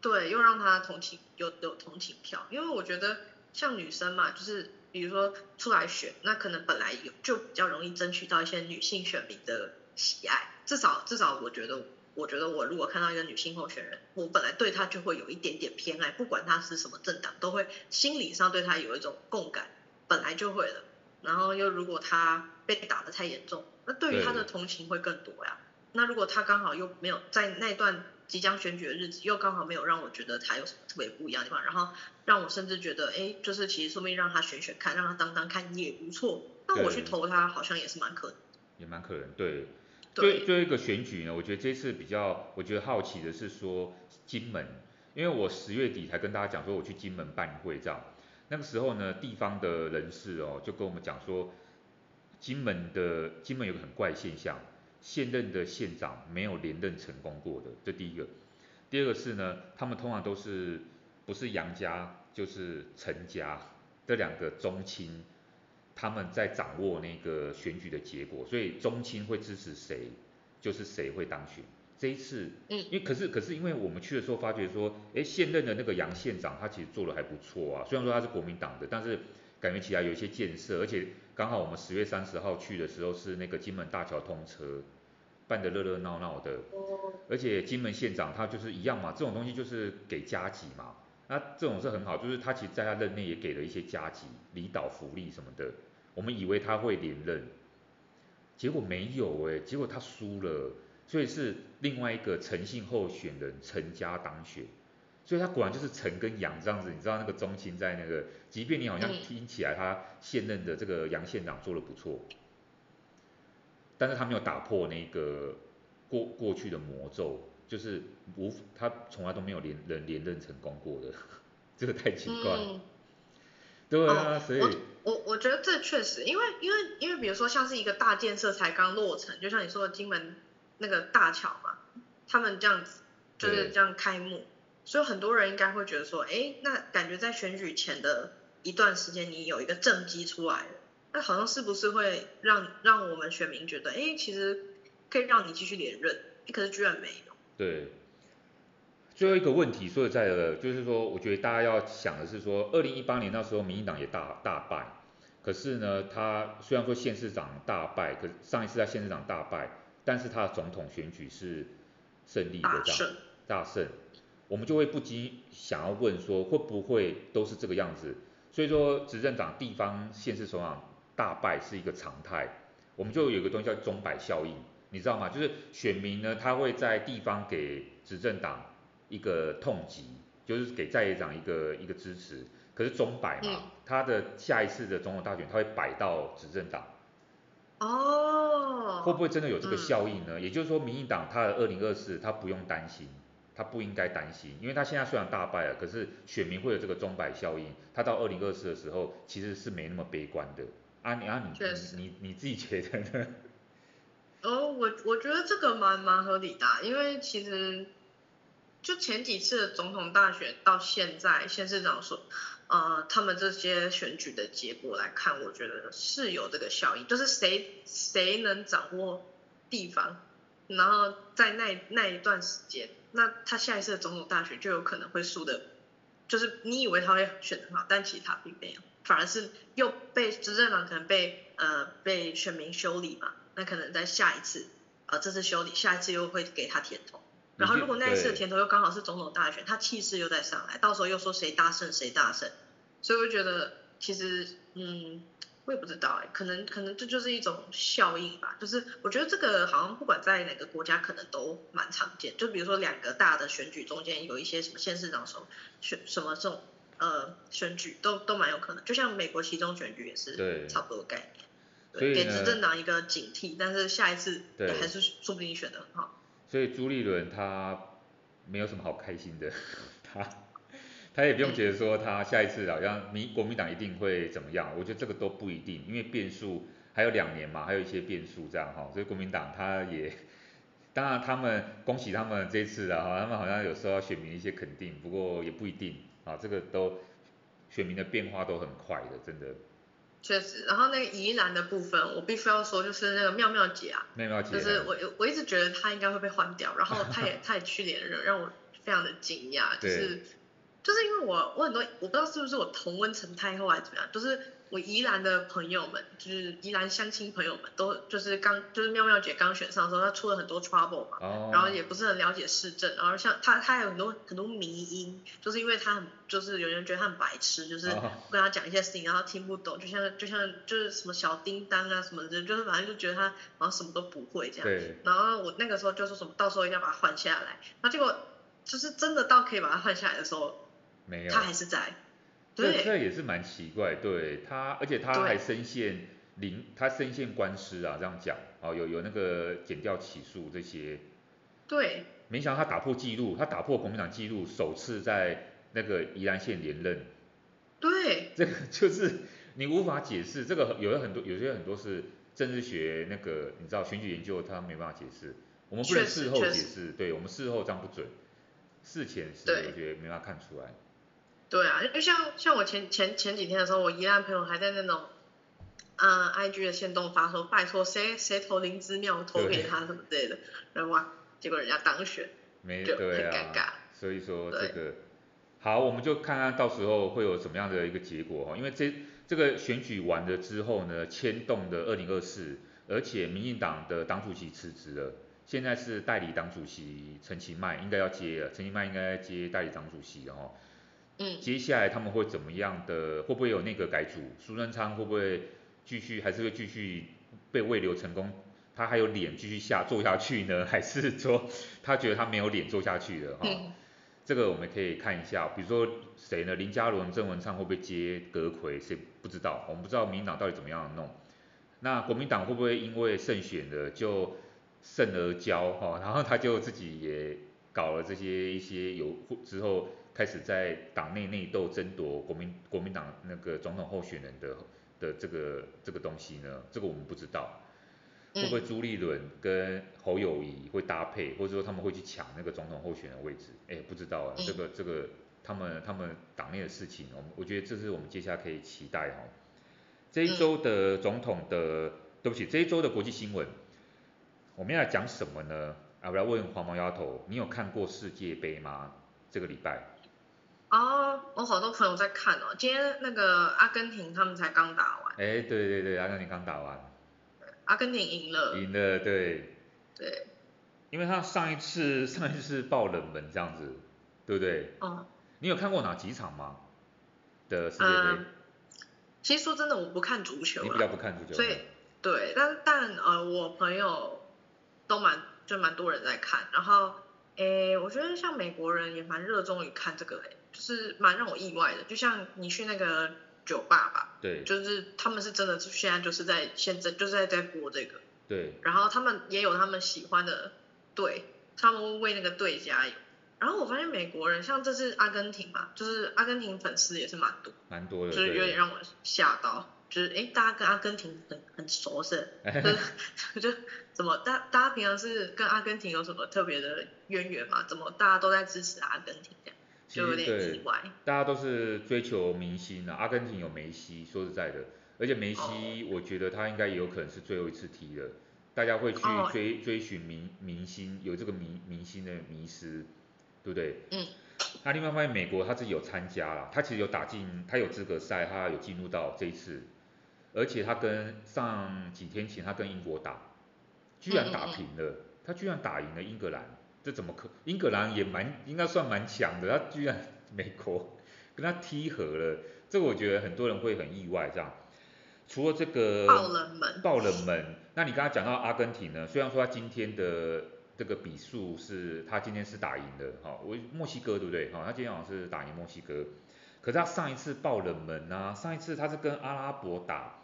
对，又让他同情有有同情票，因为我觉得像女生嘛，就是比如说出来选，那可能本来有就比较容易争取到一些女性选民的喜爱，至少至少我觉得。我觉得我如果看到一个女性候选人，我本来对她就会有一点点偏爱，不管她是什么政党，都会心理上对她有一种共感，本来就会的。然后又如果她被打得太严重，那对于她的同情会更多呀。那如果她刚好又没有在那段即将选举的日子，又刚好没有让我觉得她有什么特别不一样的地方，然后让我甚至觉得，哎，就是其实说不定让她选选看，让她当当看也不错。那我去投她好像也是蛮可能，也蛮可能，对。对，最后一个选举呢，我觉得这次比较，我觉得好奇的是说金门，因为我十月底才跟大家讲说我去金门办会这样，那个时候呢，地方的人士哦就跟我们讲说，金门的金门有个很怪现象，现任的县长没有连任成功过的，这第一个，第二个是呢，他们通常都是不是杨家就是陈家这两个宗亲。他们在掌握那个选举的结果，所以中青会支持谁，就是谁会当选。这一次，嗯，因为可是可是因为我们去的时候发觉说，哎，现任的那个杨县长他其实做的还不错啊，虽然说他是国民党的，但是感觉起来有一些建设，而且刚好我们十月三十号去的时候是那个金门大桥通车，办得热热闹闹的，而且金门县长他就是一样嘛，这种东西就是给加急嘛，那这种是很好，就是他其实在他任内也给了一些加急，离岛福利什么的。我们以为他会连任，结果没有哎，结果他输了，所以是另外一个陈姓候选人陈家当选。所以他果然就是陈跟杨这样子，你知道那个中青在那个，即便你好像听起来他现任的这个杨县长做的不错，但是他没有打破那个过过去的魔咒，就是无他从来都没有连人连任成功过的，这个太奇怪。嗯对啊，哦、所以我我我觉得这确实，因为因为因为比如说像是一个大建设才刚落成，就像你说的金门那个大桥嘛，他们这样子就是这样开幕，所以很多人应该会觉得说，哎，那感觉在选举前的一段时间，你有一个政绩出来了，那好像是不是会让让我们选民觉得，哎，其实可以让你继续连任，可是居然没有。对。最后一个问题说实在的，就是说，我觉得大家要想的是说，二零一八年那时候，民进党也大大败，可是呢，他虽然说县市长大败，可上一次在县市长大败，但是他的总统选举是胜利的这样，大胜，大胜，我们就会不禁想要问说，会不会都是这个样子？所以说，执政党地方县市首长大败是一个常态，我们就有一个东西叫钟摆效应，你知道吗？就是选民呢，他会在地方给执政党。一个痛击，就是给在野党一个一个支持，可是中摆嘛，他的下一次的总统大选，他会摆到执政党。哦。会不会真的有这个效应呢？也就是说，民进党他的二零二四，他不用担心，他不应该担心，因为他现在虽然大败了，可是选民会有这个中摆效应，他到二零二四的时候其实是没那么悲观的。啊，你啊你你你你自己觉得呢？哦，我我觉得这个蛮蛮合理的，因为其实。就前几次总统大选到现在，县市长说，呃，他们这些选举的结果来看，我觉得是有这个效应，就是谁谁能掌握地方，然后在那那一段时间，那他下一次的总统大选就有可能会输的，就是你以为他会选得好，但其实他并没有，反而是又被执政党可能被呃被选民修理嘛，那可能在下一次，呃这次修理，下一次又会给他甜头。然后如果那一次的甜头又刚好是总统大选，他气势又再上来，到时候又说谁大胜谁大胜，所以我觉得其实嗯，我也不知道哎，可能可能这就是一种效应吧，就是我觉得这个好像不管在哪个国家可能都蛮常见，就比如说两个大的选举中间有一些什么县市长什么选什么这种呃选举都都蛮有可能，就像美国其中选举也是差不多概念，对，给执政党一个警惕，但是下一次也还是说不定选的很好。所以朱立伦他没有什么好开心的，他他也不用觉得说他下一次好像民国民党一定会怎么样，我觉得这个都不一定，因为变数还有两年嘛，还有一些变数这样哈，所以国民党他也，当然他们恭喜他们这次啊哈，他们好像有时候要选民一些肯定，不过也不一定啊，这个都选民的变化都很快的，真的。确实，然后那个宜兰的部分，我必须要说，就是那个妙妙姐啊，妙妙姐，就是我我一直觉得她应该会被换掉，然后她也 她也去连任，让我非常的惊讶，就是就是因为我我很多我不知道是不是我同温层太厚还是怎么样，就是。我宜兰的朋友们，就是宜兰相亲朋友们，都就是刚就是妙妙姐刚选上的时候，她出了很多 trouble 嘛，oh. 然后也不是很了解市政，然后像她她有很多很多迷因，就是因为她很就是有人觉得她很白痴，就是不跟她讲一些事情，然后听不懂，就像就像就是什么小叮当啊什么的，就是反正就觉得她好像什么都不会这样，对。然后我那个时候就说什么到时候一定要把她换下来，然后结果就是真的到可以把她换下来的时候，没有，她还是在。这这也是蛮奇怪，对他，而且他还深陷临，对他深陷官司啊，这样讲，哦，有有那个减掉起诉这些，对，没想到他打破纪录，他打破国民党纪录，首次在那个宜兰县连任，对，这个就是你无法解释，这个有的很多，有些很多是政治学那个，你知道选举研究他没办法解释，我们不能事后解释，对我们事后这样不准，事前是我觉得没办法看出来。对啊，就像像我前前前几天的时候，我宜兰朋友还在那种，呃，IG 的线动发说，拜托谁谁投林之妙投给他什么之类的，然后哇，结果人家当选，没就很尴尬。所以说这个，好，我们就看看到时候会有什么样的一个结果哈，因为这这个选举完了之后呢，牵动的二零二四，而且民进党的党主席辞职了，现在是代理党主席陈其迈应该要接了，陈其迈应该接代理党主席的哈。嗯，接下来他们会怎么样的？会不会有内阁改组？苏贞昌会不会继续，还是会继续被未留成功？他还有脸继续下做下去呢？还是说他觉得他没有脸做下去了？哈、嗯，这个我们可以看一下，比如说谁呢？林佳龙、郑文灿会不会接阁揆？谁不知道？我们不知道民进党到底怎么样弄。那国民党会不会因为胜选了就胜而骄哈？然后他就自己也搞了这些一些有之后开始在党内内斗争夺国民国民党那个总统候选人的的这个这个东西呢？这个我们不知道。会不会朱立伦跟侯友谊会搭配，或者说他们会去抢那个总统候选人位置？哎，不知道啊，这个这个他们他们党内的事情，我我觉得这是我们接下来可以期待哈。这一周的总统的，对不起，这一周的国际新闻，我们要来讲什么呢？啊，我要问黄毛丫头，你有看过世界杯吗？这个礼拜？哦，我好多朋友在看哦，今天那个阿根廷他们才刚打完。哎，对对对，阿根廷刚打完。阿根廷赢了，赢了，对，对，因为他上一次 上一次爆冷门这样子，对不对？哦，你有看过哪几场吗？的世界杯？嗯，其实说真的，我不看足球，你比较不看足球，所以对，但但呃，我朋友都蛮就蛮多人在看，然后诶，我觉得像美国人也蛮热衷于看这个诶，就是蛮让我意外的，就像你去那个。酒吧吧，对，就是他们是真的，现在就是在现在就是在在播这个，对，然后他们也有他们喜欢的队，他们会为那个队加油。然后我发现美国人像这次阿根廷嘛，就是阿根廷粉丝也是蛮多，蛮多的，就是有点让我吓到，就是哎，大家跟阿根廷很很熟是，就是就怎么大大家平常是跟阿根廷有什么特别的渊源嘛？怎么大家都在支持阿根廷这样？就有点意外，大家都是追求明星啊，阿根廷有梅西，说实在的，而且梅西，我觉得他应该也有可能是最后一次踢了，大家会去追追寻明明星，有这个明明星的迷失，对不对？嗯。那另外发现，美国他自己有参加了，他其实有打进，他有资格赛，他有进入到这一次，而且他跟上几天前他跟英国打，居然打平了，他居然打赢了英格兰。这怎么可？英格兰也蛮应该算蛮强的，他居然美国跟他踢和了，这个我觉得很多人会很意外这样。除了这个爆冷门，爆冷门，那你刚才讲到阿根廷呢？虽然说他今天的这个比数是他今天是打赢的，哈，我墨西哥对不对？哈，他今天好像是打赢墨西哥，可是他上一次爆冷门啊，上一次他是跟阿拉伯打，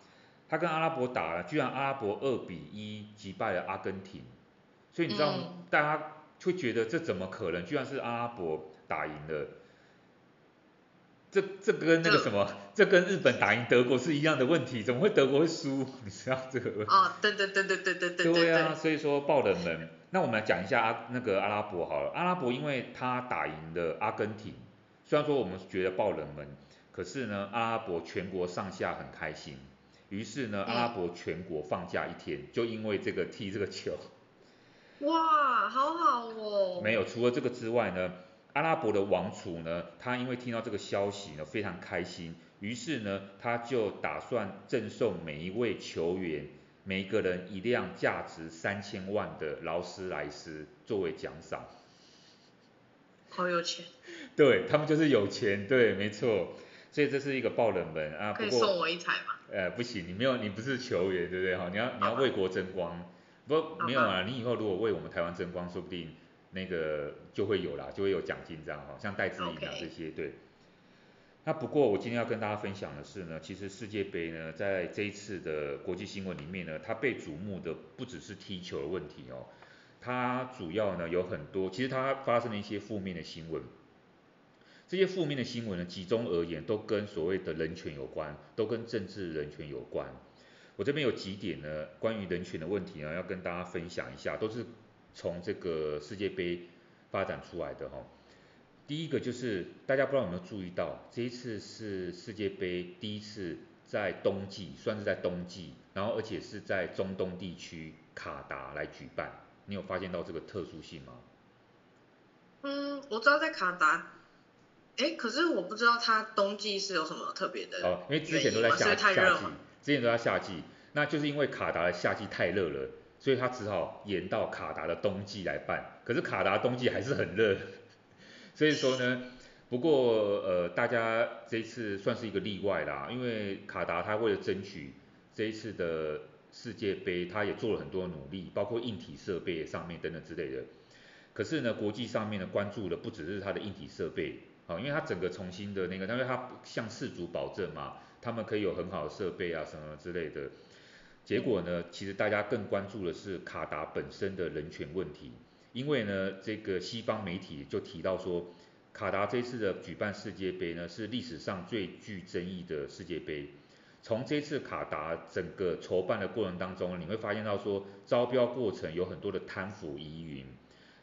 他跟阿拉伯打了，居然阿拉伯二比一击败了阿根廷，所以你知道大家。嗯会觉得这怎么可能？居然是阿拉伯打赢了，这这跟那个什么，这跟日本打赢德国是一样的问题，怎么会德国会输？你知道这个问题？哦，对对对对对对对。对啊，所以说爆冷门。那我们来讲一下阿那个阿拉伯好了，阿拉伯因为他打赢了阿根廷，虽然说我们觉得爆冷门，可是呢，阿拉伯全国上下很开心，于是呢，阿拉伯全国放假一天，就因为这个踢这个球。哇，好好哦！没有，除了这个之外呢，阿拉伯的王储呢，他因为听到这个消息呢，非常开心，于是呢，他就打算赠送每一位球员，每一个人一辆价值三千万的劳斯莱斯作为奖赏。好有钱。对，他们就是有钱，对，没错。所以这是一个爆冷门啊。可以送我一台吗？呃，不行，你没有，你不是球员，对不对？哈，你要你要为国争光。不，没有啊，你以后如果为我们台湾争光，说不定那个就会有啦，就会有奖金这样哈，像戴资颖啊这些，对。那不过我今天要跟大家分享的是呢，其实世界杯呢，在这一次的国际新闻里面呢，它被瞩目的不只是踢球的问题哦，它主要呢有很多，其实它发生了一些负面的新闻。这些负面的新闻呢，集中而言都跟所谓的人权有关，都跟政治人权有关。我这边有几点呢，关于人权的问题呢，要跟大家分享一下，都是从这个世界杯发展出来的哈。第一个就是大家不知道有没有注意到，这一次是世界杯第一次在冬季，算是在冬季，然后而且是在中东地区卡达来举办，你有发现到这个特殊性吗？嗯，我知道在卡达，哎，可是我不知道它冬季是有什么特别的，哦，因为之前都在夏夏季。之前都在夏季，那就是因为卡达的夏季太热了，所以他只好延到卡达的冬季来办。可是卡达冬季还是很热，所以说呢，不过呃大家这一次算是一个例外啦，因为卡达他为了争取这一次的世界杯，他也做了很多努力，包括硬体设备上面等等之类的。可是呢，国际上面呢关注的不只是它的硬体设备，好，因为它整个重新的那个，因为它向世主保证嘛，他们可以有很好的设备啊什么之类的。结果呢，其实大家更关注的是卡达本身的人权问题，因为呢，这个西方媒体就提到说，卡达这次的举办世界杯呢，是历史上最具争议的世界杯。从这次卡达整个筹办的过程当中，你会发现到说，招标过程有很多的贪腐疑云，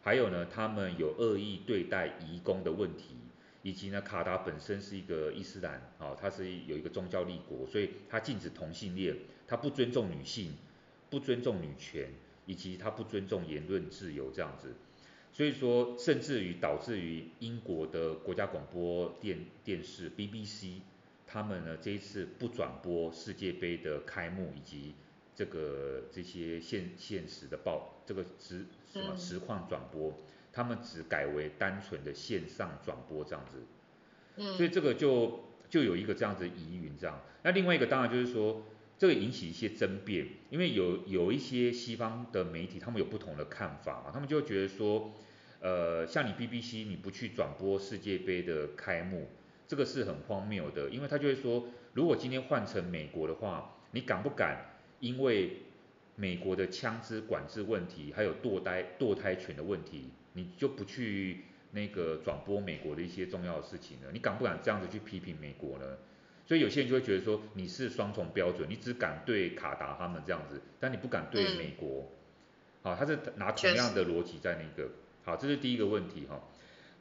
还有呢，他们有恶意对待移工的问题，以及呢，卡达本身是一个伊斯兰，啊，它是有一个宗教立国，所以它禁止同性恋，它不尊重女性，不尊重女权，以及它不尊重言论自由这样子，所以说，甚至于导致于英国的国家广播电电视 BBC。他们呢，这一次不转播世界杯的开幕以及这个这些现现实的报这个实什么实况转播，他们只改为单纯的线上转播这样子。嗯。所以这个就就有一个这样子疑云这样。那另外一个当然就是说，这个引起一些争辩，因为有有一些西方的媒体他们有不同的看法嘛，他们就觉得说，呃，像你 BBC 你不去转播世界杯的开幕。这个是很荒谬的，因为他就会说，如果今天换成美国的话，你敢不敢因为美国的枪支管制问题，还有堕胎堕胎权的问题，你就不去那个转播美国的一些重要的事情了？你敢不敢这样子去批评美国呢？所以有些人就会觉得说，你是双重标准，你只敢对卡达他们这样子，但你不敢对美国。好，他是拿同样的逻辑在那个。好，这是第一个问题哈。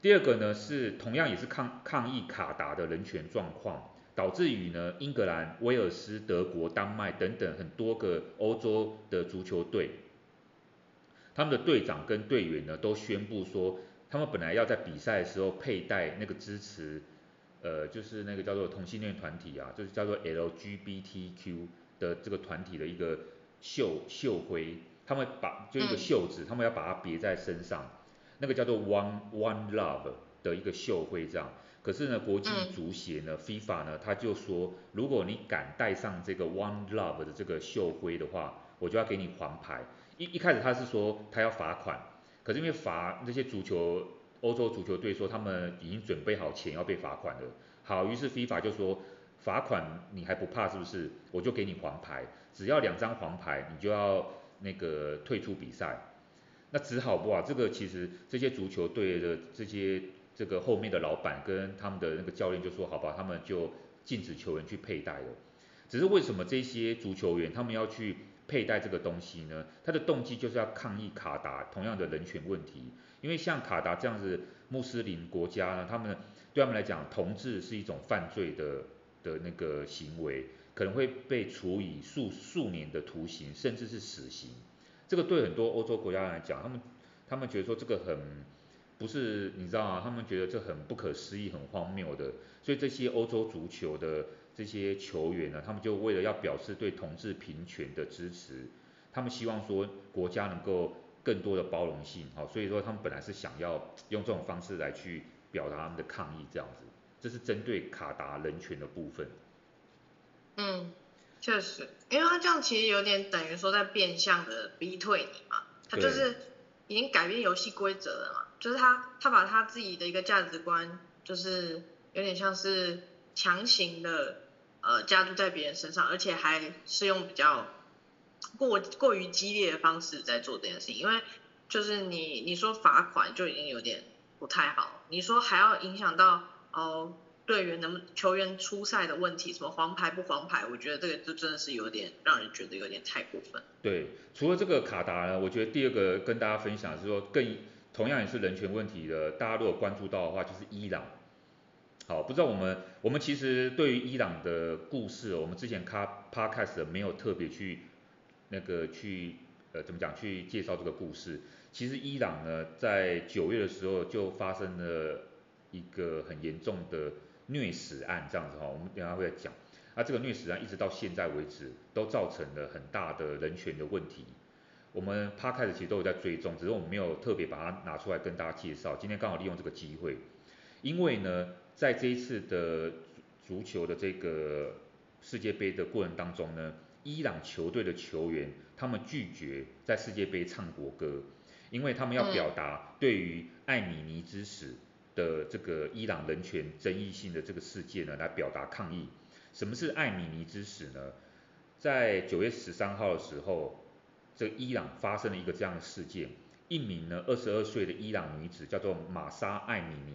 第二个呢，是同样也是抗抗议卡达的人权状况，导致于呢英格兰、威尔斯、德国、丹麦等等很多个欧洲的足球队，他们的队长跟队员呢都宣布说，他们本来要在比赛的时候佩戴那个支持，呃，就是那个叫做同性恋团体啊，就是叫做 LGBTQ 的这个团体的一个袖袖徽，他们把就一个袖子，他们要把它别在身上。那个叫做 One One Love 的一个袖徽这样，可是呢，国际足协呢、嗯、FIFA 呢，他就说，如果你敢戴上这个 One Love 的这个袖徽的话，我就要给你黄牌。一一开始他是说他要罚款，可是因为罚那些足球欧洲足球队说他们已经准备好钱要被罚款了，好，于是 FIFA 就说罚款你还不怕是不是？我就给你黄牌，只要两张黄牌，你就要那个退出比赛。那只好不啊，这个其实这些足球队的这些这个后面的老板跟他们的那个教练就说好吧，他们就禁止球员去佩戴了。只是为什么这些足球员他们要去佩戴这个东西呢？他的动机就是要抗议卡达同样的人权问题。因为像卡达这样子穆斯林国家呢，他们对他们来讲，同志是一种犯罪的的那个行为，可能会被处以数数年的徒刑，甚至是死刑。这个对很多欧洲国家来讲，他们他们觉得说这个很不是你知道吗？他们觉得这很不可思议、很荒谬的。所以这些欧洲足球的这些球员呢，他们就为了要表示对同志平权的支持，他们希望说国家能够更多的包容性，好，所以说他们本来是想要用这种方式来去表达他们的抗议，这样子。这是针对卡达人权的部分。嗯。确实，因为他这样其实有点等于说在变相的逼退你嘛，他就是已经改变游戏规则了嘛，就是他他把他自己的一个价值观，就是有点像是强行的呃加注在别人身上，而且还是用比较过过于激烈的方式在做这件事情，因为就是你你说罚款就已经有点不太好，你说还要影响到哦。队员能球员出赛的问题，什么黄牌不黄牌，我觉得这个就真的是有点让人觉得有点太过分。对，除了这个卡达呢，我觉得第二个跟大家分享是说更同样也是人权问题的，大家如果关注到的话，就是伊朗。好，不知道我们我们其实对于伊朗的故事，我们之前卡 podcast 没有特别去那个去呃怎么讲去介绍这个故事。其实伊朗呢，在九月的时候就发生了一个很严重的。虐死案这样子哈，我们等下会再讲。那这个虐死案一直到现在为止，都造成了很大的人权的问题。我们 p 开始其实都有在追踪，只是我们没有特别把它拿出来跟大家介绍。今天刚好利用这个机会，因为呢，在这一次的足球的这个世界杯的过程当中呢，伊朗球队的球员他们拒绝在世界杯唱国歌，因为他们要表达对于艾米尼之死的这个伊朗人权争议性的这个事件呢，来表达抗议。什么是艾米尼之死呢？在九月十三号的时候，这个伊朗发生了一个这样的事件，一名呢二十二岁的伊朗女子叫做玛莎艾米尼，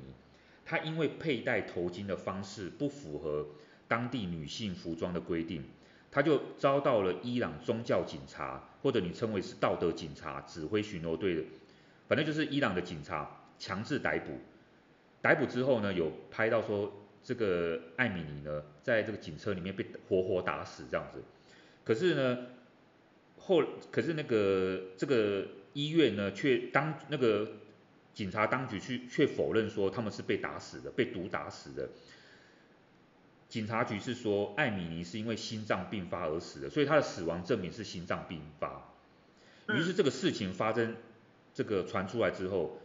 她因为佩戴头巾的方式不符合当地女性服装的规定，她就遭到了伊朗宗教警察，或者你称为是道德警察指挥巡逻队的，反正就是伊朗的警察强制逮捕。逮捕之后呢，有拍到说这个艾米尼呢，在这个警车里面被活活打死这样子。可是呢，后可是那个这个医院呢，却当那个警察当局去却否认说他们是被打死的，被毒打死的。警察局是说艾米尼是因为心脏病发而死的，所以他的死亡证明是心脏病发。于是这个事情发生，这个传出来之后，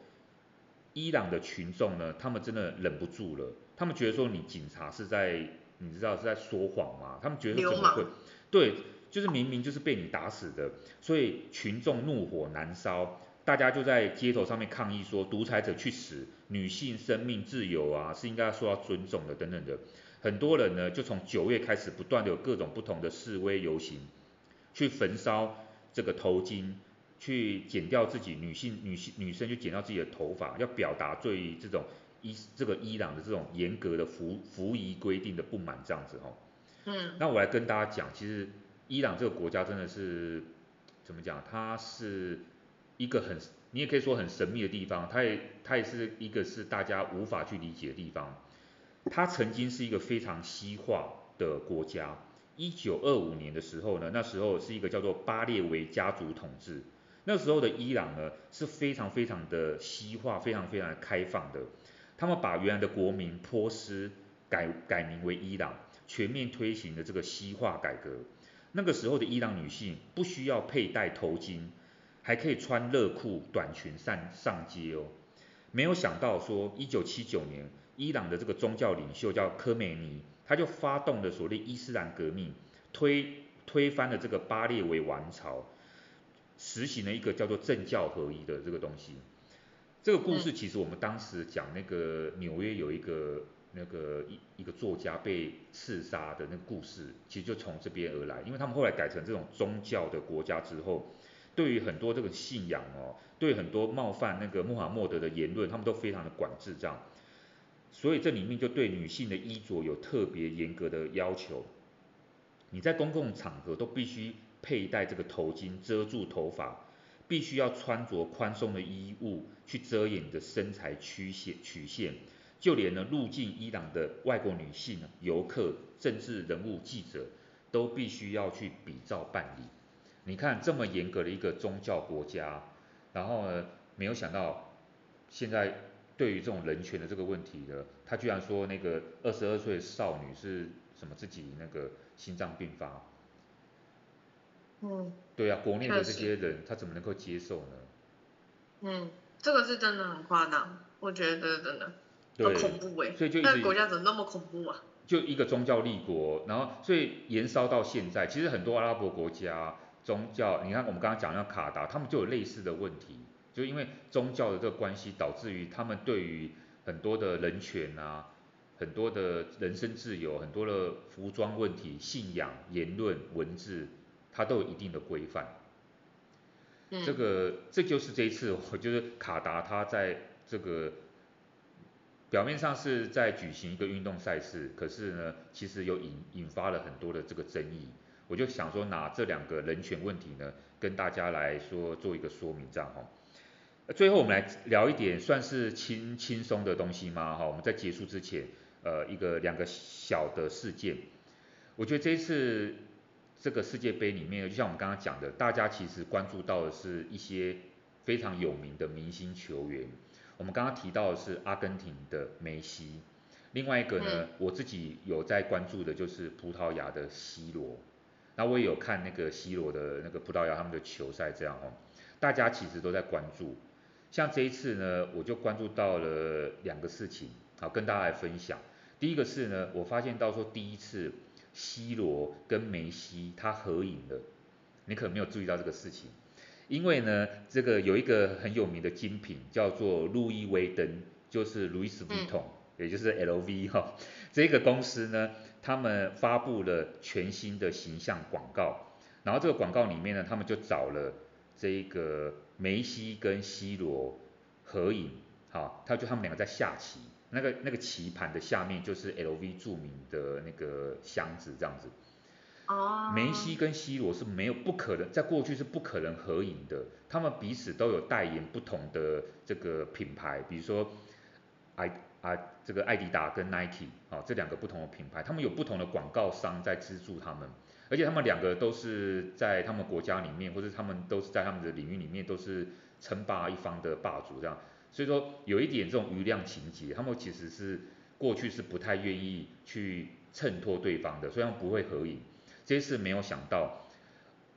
伊朗的群众呢，他们真的忍不住了，他们觉得说你警察是在，你知道是在说谎吗？他们觉得怎么会？对，就是明明就是被你打死的，所以群众怒火难烧，大家就在街头上面抗议说，独裁者去死，女性生命自由啊是应该要受到尊重的等等的。很多人呢就从九月开始不断的有各种不同的示威游行，去焚烧这个头巾，去剪掉自己女性女性女生去剪掉自己的头发，要表达对这种伊这个伊朗的这种严格的服服仪规定的不满这样子哦。嗯，那我来跟大家讲，其实伊朗这个国家真的是怎么讲？它是一个很，你也可以说很神秘的地方，它也它也是一个是大家无法去理解的地方。它曾经是一个非常西化的国家。一九二五年的时候呢，那时候是一个叫做巴列维家族统治。那时候的伊朗呢是非常非常的西化，非常非常的开放的。他们把原来的国民波斯改改名为伊朗。全面推行的这个西化改革，那个时候的伊朗女性不需要佩戴头巾，还可以穿热裤短裙上上街哦。没有想到说，一九七九年，伊朗的这个宗教领袖叫科梅尼，他就发动了所谓伊斯兰革命，推推翻了这个巴列维王朝，实行了一个叫做政教合一的这个东西。这个故事其实我们当时讲那个纽约有一个。那个一一个作家被刺杀的那个故事，其实就从这边而来。因为他们后来改成这种宗教的国家之后，对于很多这个信仰哦，对很多冒犯那个穆罕默德的言论，他们都非常的管制这样。所以这里面就对女性的衣着有特别严格的要求。你在公共场合都必须佩戴这个头巾遮住头发，必须要穿着宽松的衣物去遮掩你的身材曲线曲线。就连呢入境伊朗的外国女性、游客、政治人物、记者，都必须要去比照办理。你看这么严格的一个宗教国家，然后呢，没有想到现在对于这种人权的这个问题呢，他居然说那个二十二岁的少女是什么自己那个心脏病发。嗯。对啊，国内的这些人他怎么能够接受呢？嗯，这个是真的很夸张，我觉得真的。对，恐怖哎！所以就那个国家怎么那么恐怖啊？就一个宗教立国，然后所以延烧到现在，其实很多阿拉伯国家宗教，你看我们刚刚讲到卡达，他们就有类似的问题，就因为宗教的这个关系，导致于他们对于很多的人权啊，很多的人身自由，很多的服装问题、信仰、言论、文字，它都有一定的规范。嗯，这个这就是这一次，我觉得卡达他在这个。表面上是在举行一个运动赛事，可是呢，其实有引引发了很多的这个争议。我就想说，拿这两个人权问题呢，跟大家来说做一个说明，这样哈。最后我们来聊一点算是轻轻松的东西吗？哈，我们在结束之前，呃，一个两个小的事件。我觉得这一次这个世界杯里面，就像我们刚刚讲的，大家其实关注到的是一些非常有名的明星球员。我们刚刚提到的是阿根廷的梅西，另外一个呢，嗯、我自己有在关注的就是葡萄牙的 C 罗，那我也有看那个 C 罗的那个葡萄牙他们的球赛，这样哦，大家其实都在关注。像这一次呢，我就关注到了两个事情，好跟大家来分享。第一个是呢，我发现到说第一次 C 罗跟梅西他合影了，你可能没有注意到这个事情。因为呢，这个有一个很有名的精品叫做路易威登，就是 Louis Vuitton，也就是 LV 哈。这个公司呢，他们发布了全新的形象广告，然后这个广告里面呢，他们就找了这个梅西跟 C 罗合影，好，他就他们两个在下棋，那个那个棋盘的下面就是 LV 著名的那个箱子这样子。梅西跟 C 罗是没有不可能，在过去是不可能合影的。他们彼此都有代言不同的这个品牌，比如说爱啊这个爱迪达跟 Nike 啊这两个不同的品牌，他们有不同的广告商在资助他们，而且他们两个都是在他们国家里面，或者他们都是在他们的领域里面都是称霸一方的霸主这样。所以说有一点这种余量情节，他们其实是过去是不太愿意去衬托对方的，虽然不会合影。这次没有想到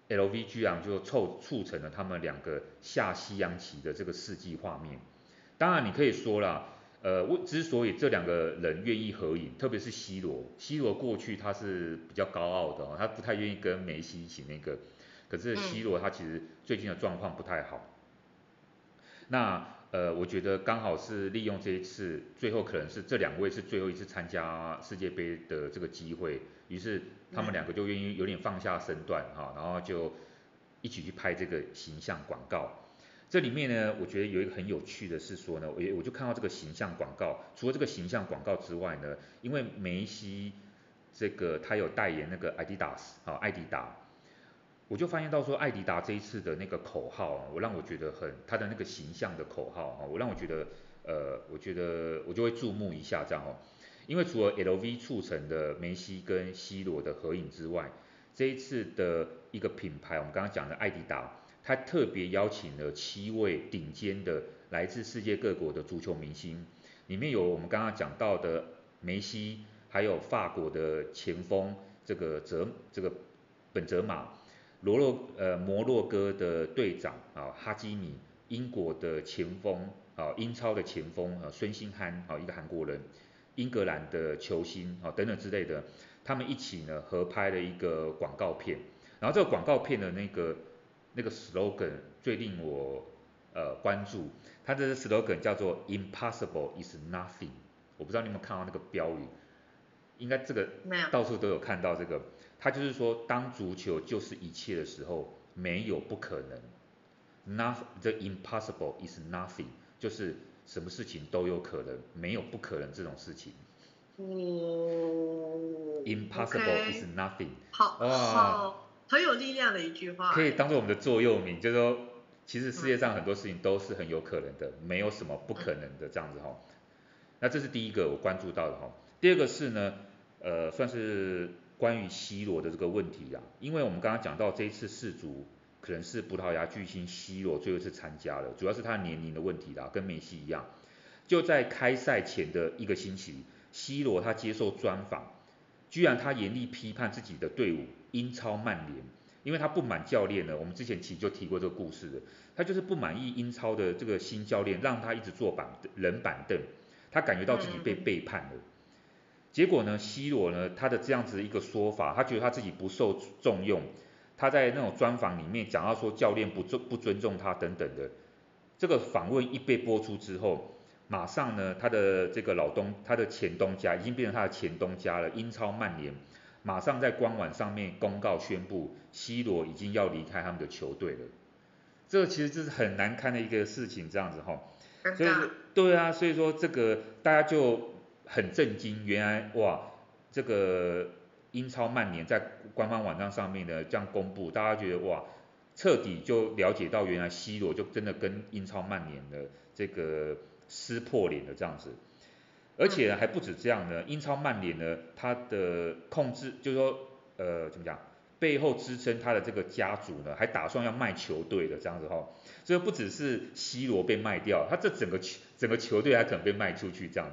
，LV 居然就凑促成了他们两个下西洋棋的这个世纪画面。当然你可以说啦，呃，我之所以这两个人愿意合影，特别是 C 罗，C 罗过去他是比较高傲的哦，他不太愿意跟梅西一起那个。可是 C 罗他其实最近的状况不太好。那呃，我觉得刚好是利用这一次，最后可能是这两位是最后一次参加世界杯的这个机会，于是。他们两个就愿意有点放下身段哈，然后就一起去拍这个形象广告。这里面呢，我觉得有一个很有趣的是说呢，我我就看到这个形象广告，除了这个形象广告之外呢，因为梅西这个他有代言那个 Adidas 啊，爱迪达，我就发现到说爱迪达这一次的那个口号，我让我觉得很他的那个形象的口号啊，我让我觉得呃，我觉得我就会注目一下这样哦。因为除了 LV 促成的梅西跟 C 罗的合影之外，这一次的一个品牌，我们刚刚讲的爱迪达，他特别邀请了七位顶尖的来自世界各国的足球明星，里面有我们刚刚讲到的梅西，还有法国的前锋这个泽这个本泽马，罗洛呃摩洛哥的队长啊哈基米，英国的前锋啊英超的前锋啊孙兴慜啊一个韩国人。英格兰的球星啊等等之类的，他们一起呢合拍了一个广告片，然后这个广告片的那个那个 slogan 最令我呃关注，它的 slogan 叫做 Impossible is nothing，我不知道你有没有看到那个标语，应该这个到处都有看到这个，它就是说当足球就是一切的时候，没有不可能，not the impossible is nothing，就是。什么事情都有可能，没有不可能这种事情。嗯，Impossible is nothing。好，好，很有力量的一句话。可以当做我们的座右铭，就是说，其实世界上很多事情都是很有可能的，没有什么不可能的这样子哈。那这是第一个我关注到的哈。第二个是呢，呃，算是关于 C 罗的这个问题啊，因为我们刚刚讲到这一次世足。可能是葡萄牙巨星 C 罗最后一次参加了，主要是他年龄的问题啦，跟梅西一样。就在开赛前的一个星期，C 罗他接受专访，居然他严厉批判自己的队伍英超曼联，因为他不满教练呢。我们之前其实就提过这个故事的，他就是不满意英超的这个新教练让他一直坐板冷板凳，他感觉到自己被背叛了。结果呢，C 罗呢，他的这样子一个说法，他觉得他自己不受重用。他在那种专访里面讲到说教练不尊不尊重他等等的，这个访问一被播出之后，马上呢他的这个老东他的前东家已经变成他的前东家了，英超曼联马上在官网上面公告宣布，C 罗已经要离开他们的球队了。这个其实就是很难堪的一个事情，这样子哈。所以对啊，所以说这个大家就很震惊，原来哇这个。英超曼联在官方网站上面的这样公布，大家觉得哇，彻底就了解到原来 C 罗就真的跟英超曼联的这个撕破脸了这样子，而且呢还不止这样呢，英超曼联呢他的控制就是说呃怎么讲，背后支撑他的这个家族呢还打算要卖球队的这样子哈，所以不只是 C 罗被卖掉，他这整个球整个球队还可能被卖出去这样。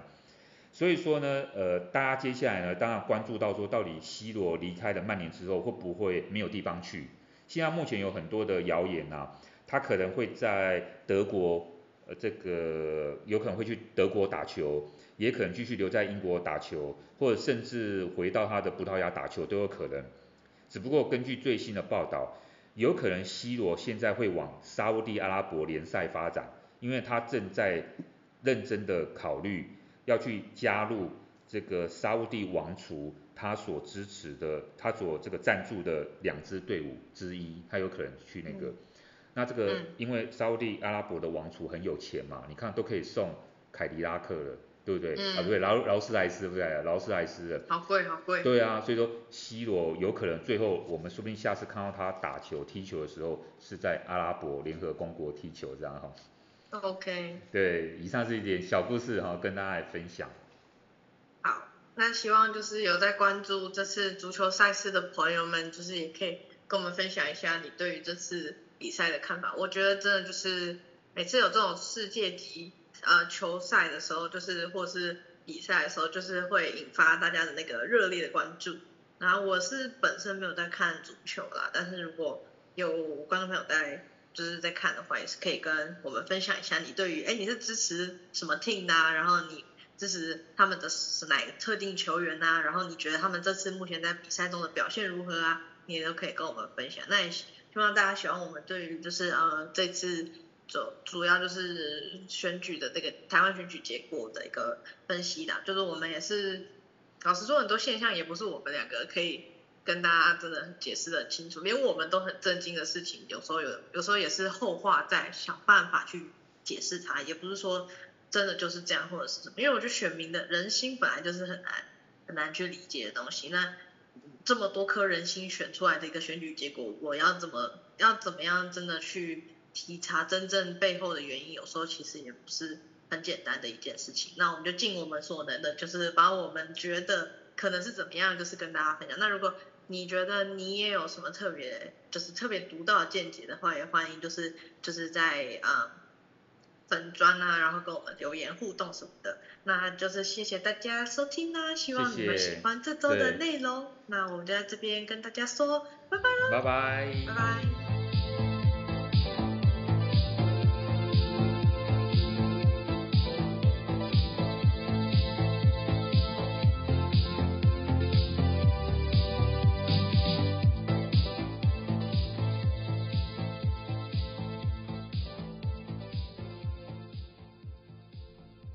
所以说呢，呃，大家接下来呢，当然关注到说，到底 C 罗离开了曼联之后，会不会没有地方去？现在目前有很多的谣言啊，他可能会在德国，呃，这个有可能会去德国打球，也可能继续留在英国打球，或者甚至回到他的葡萄牙打球都有可能。只不过根据最新的报道，有可能 C 罗现在会往沙乌地阿拉伯联赛发展，因为他正在认真的考虑要去加入这个沙乌地王储他所支持的，他所这个赞助的两支队伍之一，他有可能去那个。嗯、那这个因为沙乌地阿拉伯的王储很有钱嘛，你看都可以送凯迪拉克了。对不对？嗯、啊，不对，劳劳斯莱斯，不对，劳斯莱斯的。好贵，好贵。对啊，所以说 C 罗有可能最后我们说不定下次看到他打球踢球的时候是在阿拉伯联合公国踢球这样哈。OK。对，以上是一点小故事哈，跟大家来分享。好，那希望就是有在关注这次足球赛事的朋友们，就是也可以跟我们分享一下你对于这次比赛的看法。我觉得真的就是每次有这种世界级。呃，球赛的时候，就是或是比赛的时候，就是会引发大家的那个热烈的关注。然后我是本身没有在看足球啦，但是如果有观众朋友在就是在看的话，也是可以跟我们分享一下你对于，哎，你是支持什么 team 啊？然后你支持他们的是哪个特定球员啊？然后你觉得他们这次目前在比赛中的表现如何啊？你也都可以跟我们分享。那也希望大家喜欢我们对于就是呃这次。主主要就是选举的这个台湾选举结果的一个分析啦，就是我们也是老实说，很多现象也不是我们两个可以跟大家真的解释得很清楚，连我们都很震惊的事情，有时候有有时候也是后话再想办法去解释它，也不是说真的就是这样或者是什么，因为我觉得选民的人心本来就是很难很难去理解的东西，那这么多颗人心选出来的一个选举结果，我要怎么要怎么样真的去。体察真正背后的原因，有时候其实也不是很简单的一件事情。那我们就尽我们所能的，就是把我们觉得可能是怎么样，就是跟大家分享。那如果你觉得你也有什么特别，就是特别独到的见解的话，也欢迎就是就是在呃粉砖啊，然后跟我们留言互动什么的。那就是谢谢大家收听啦，希望你们喜欢这周的内容。谢谢。那我们就在这边跟大家说拜拜喽，拜拜，拜拜。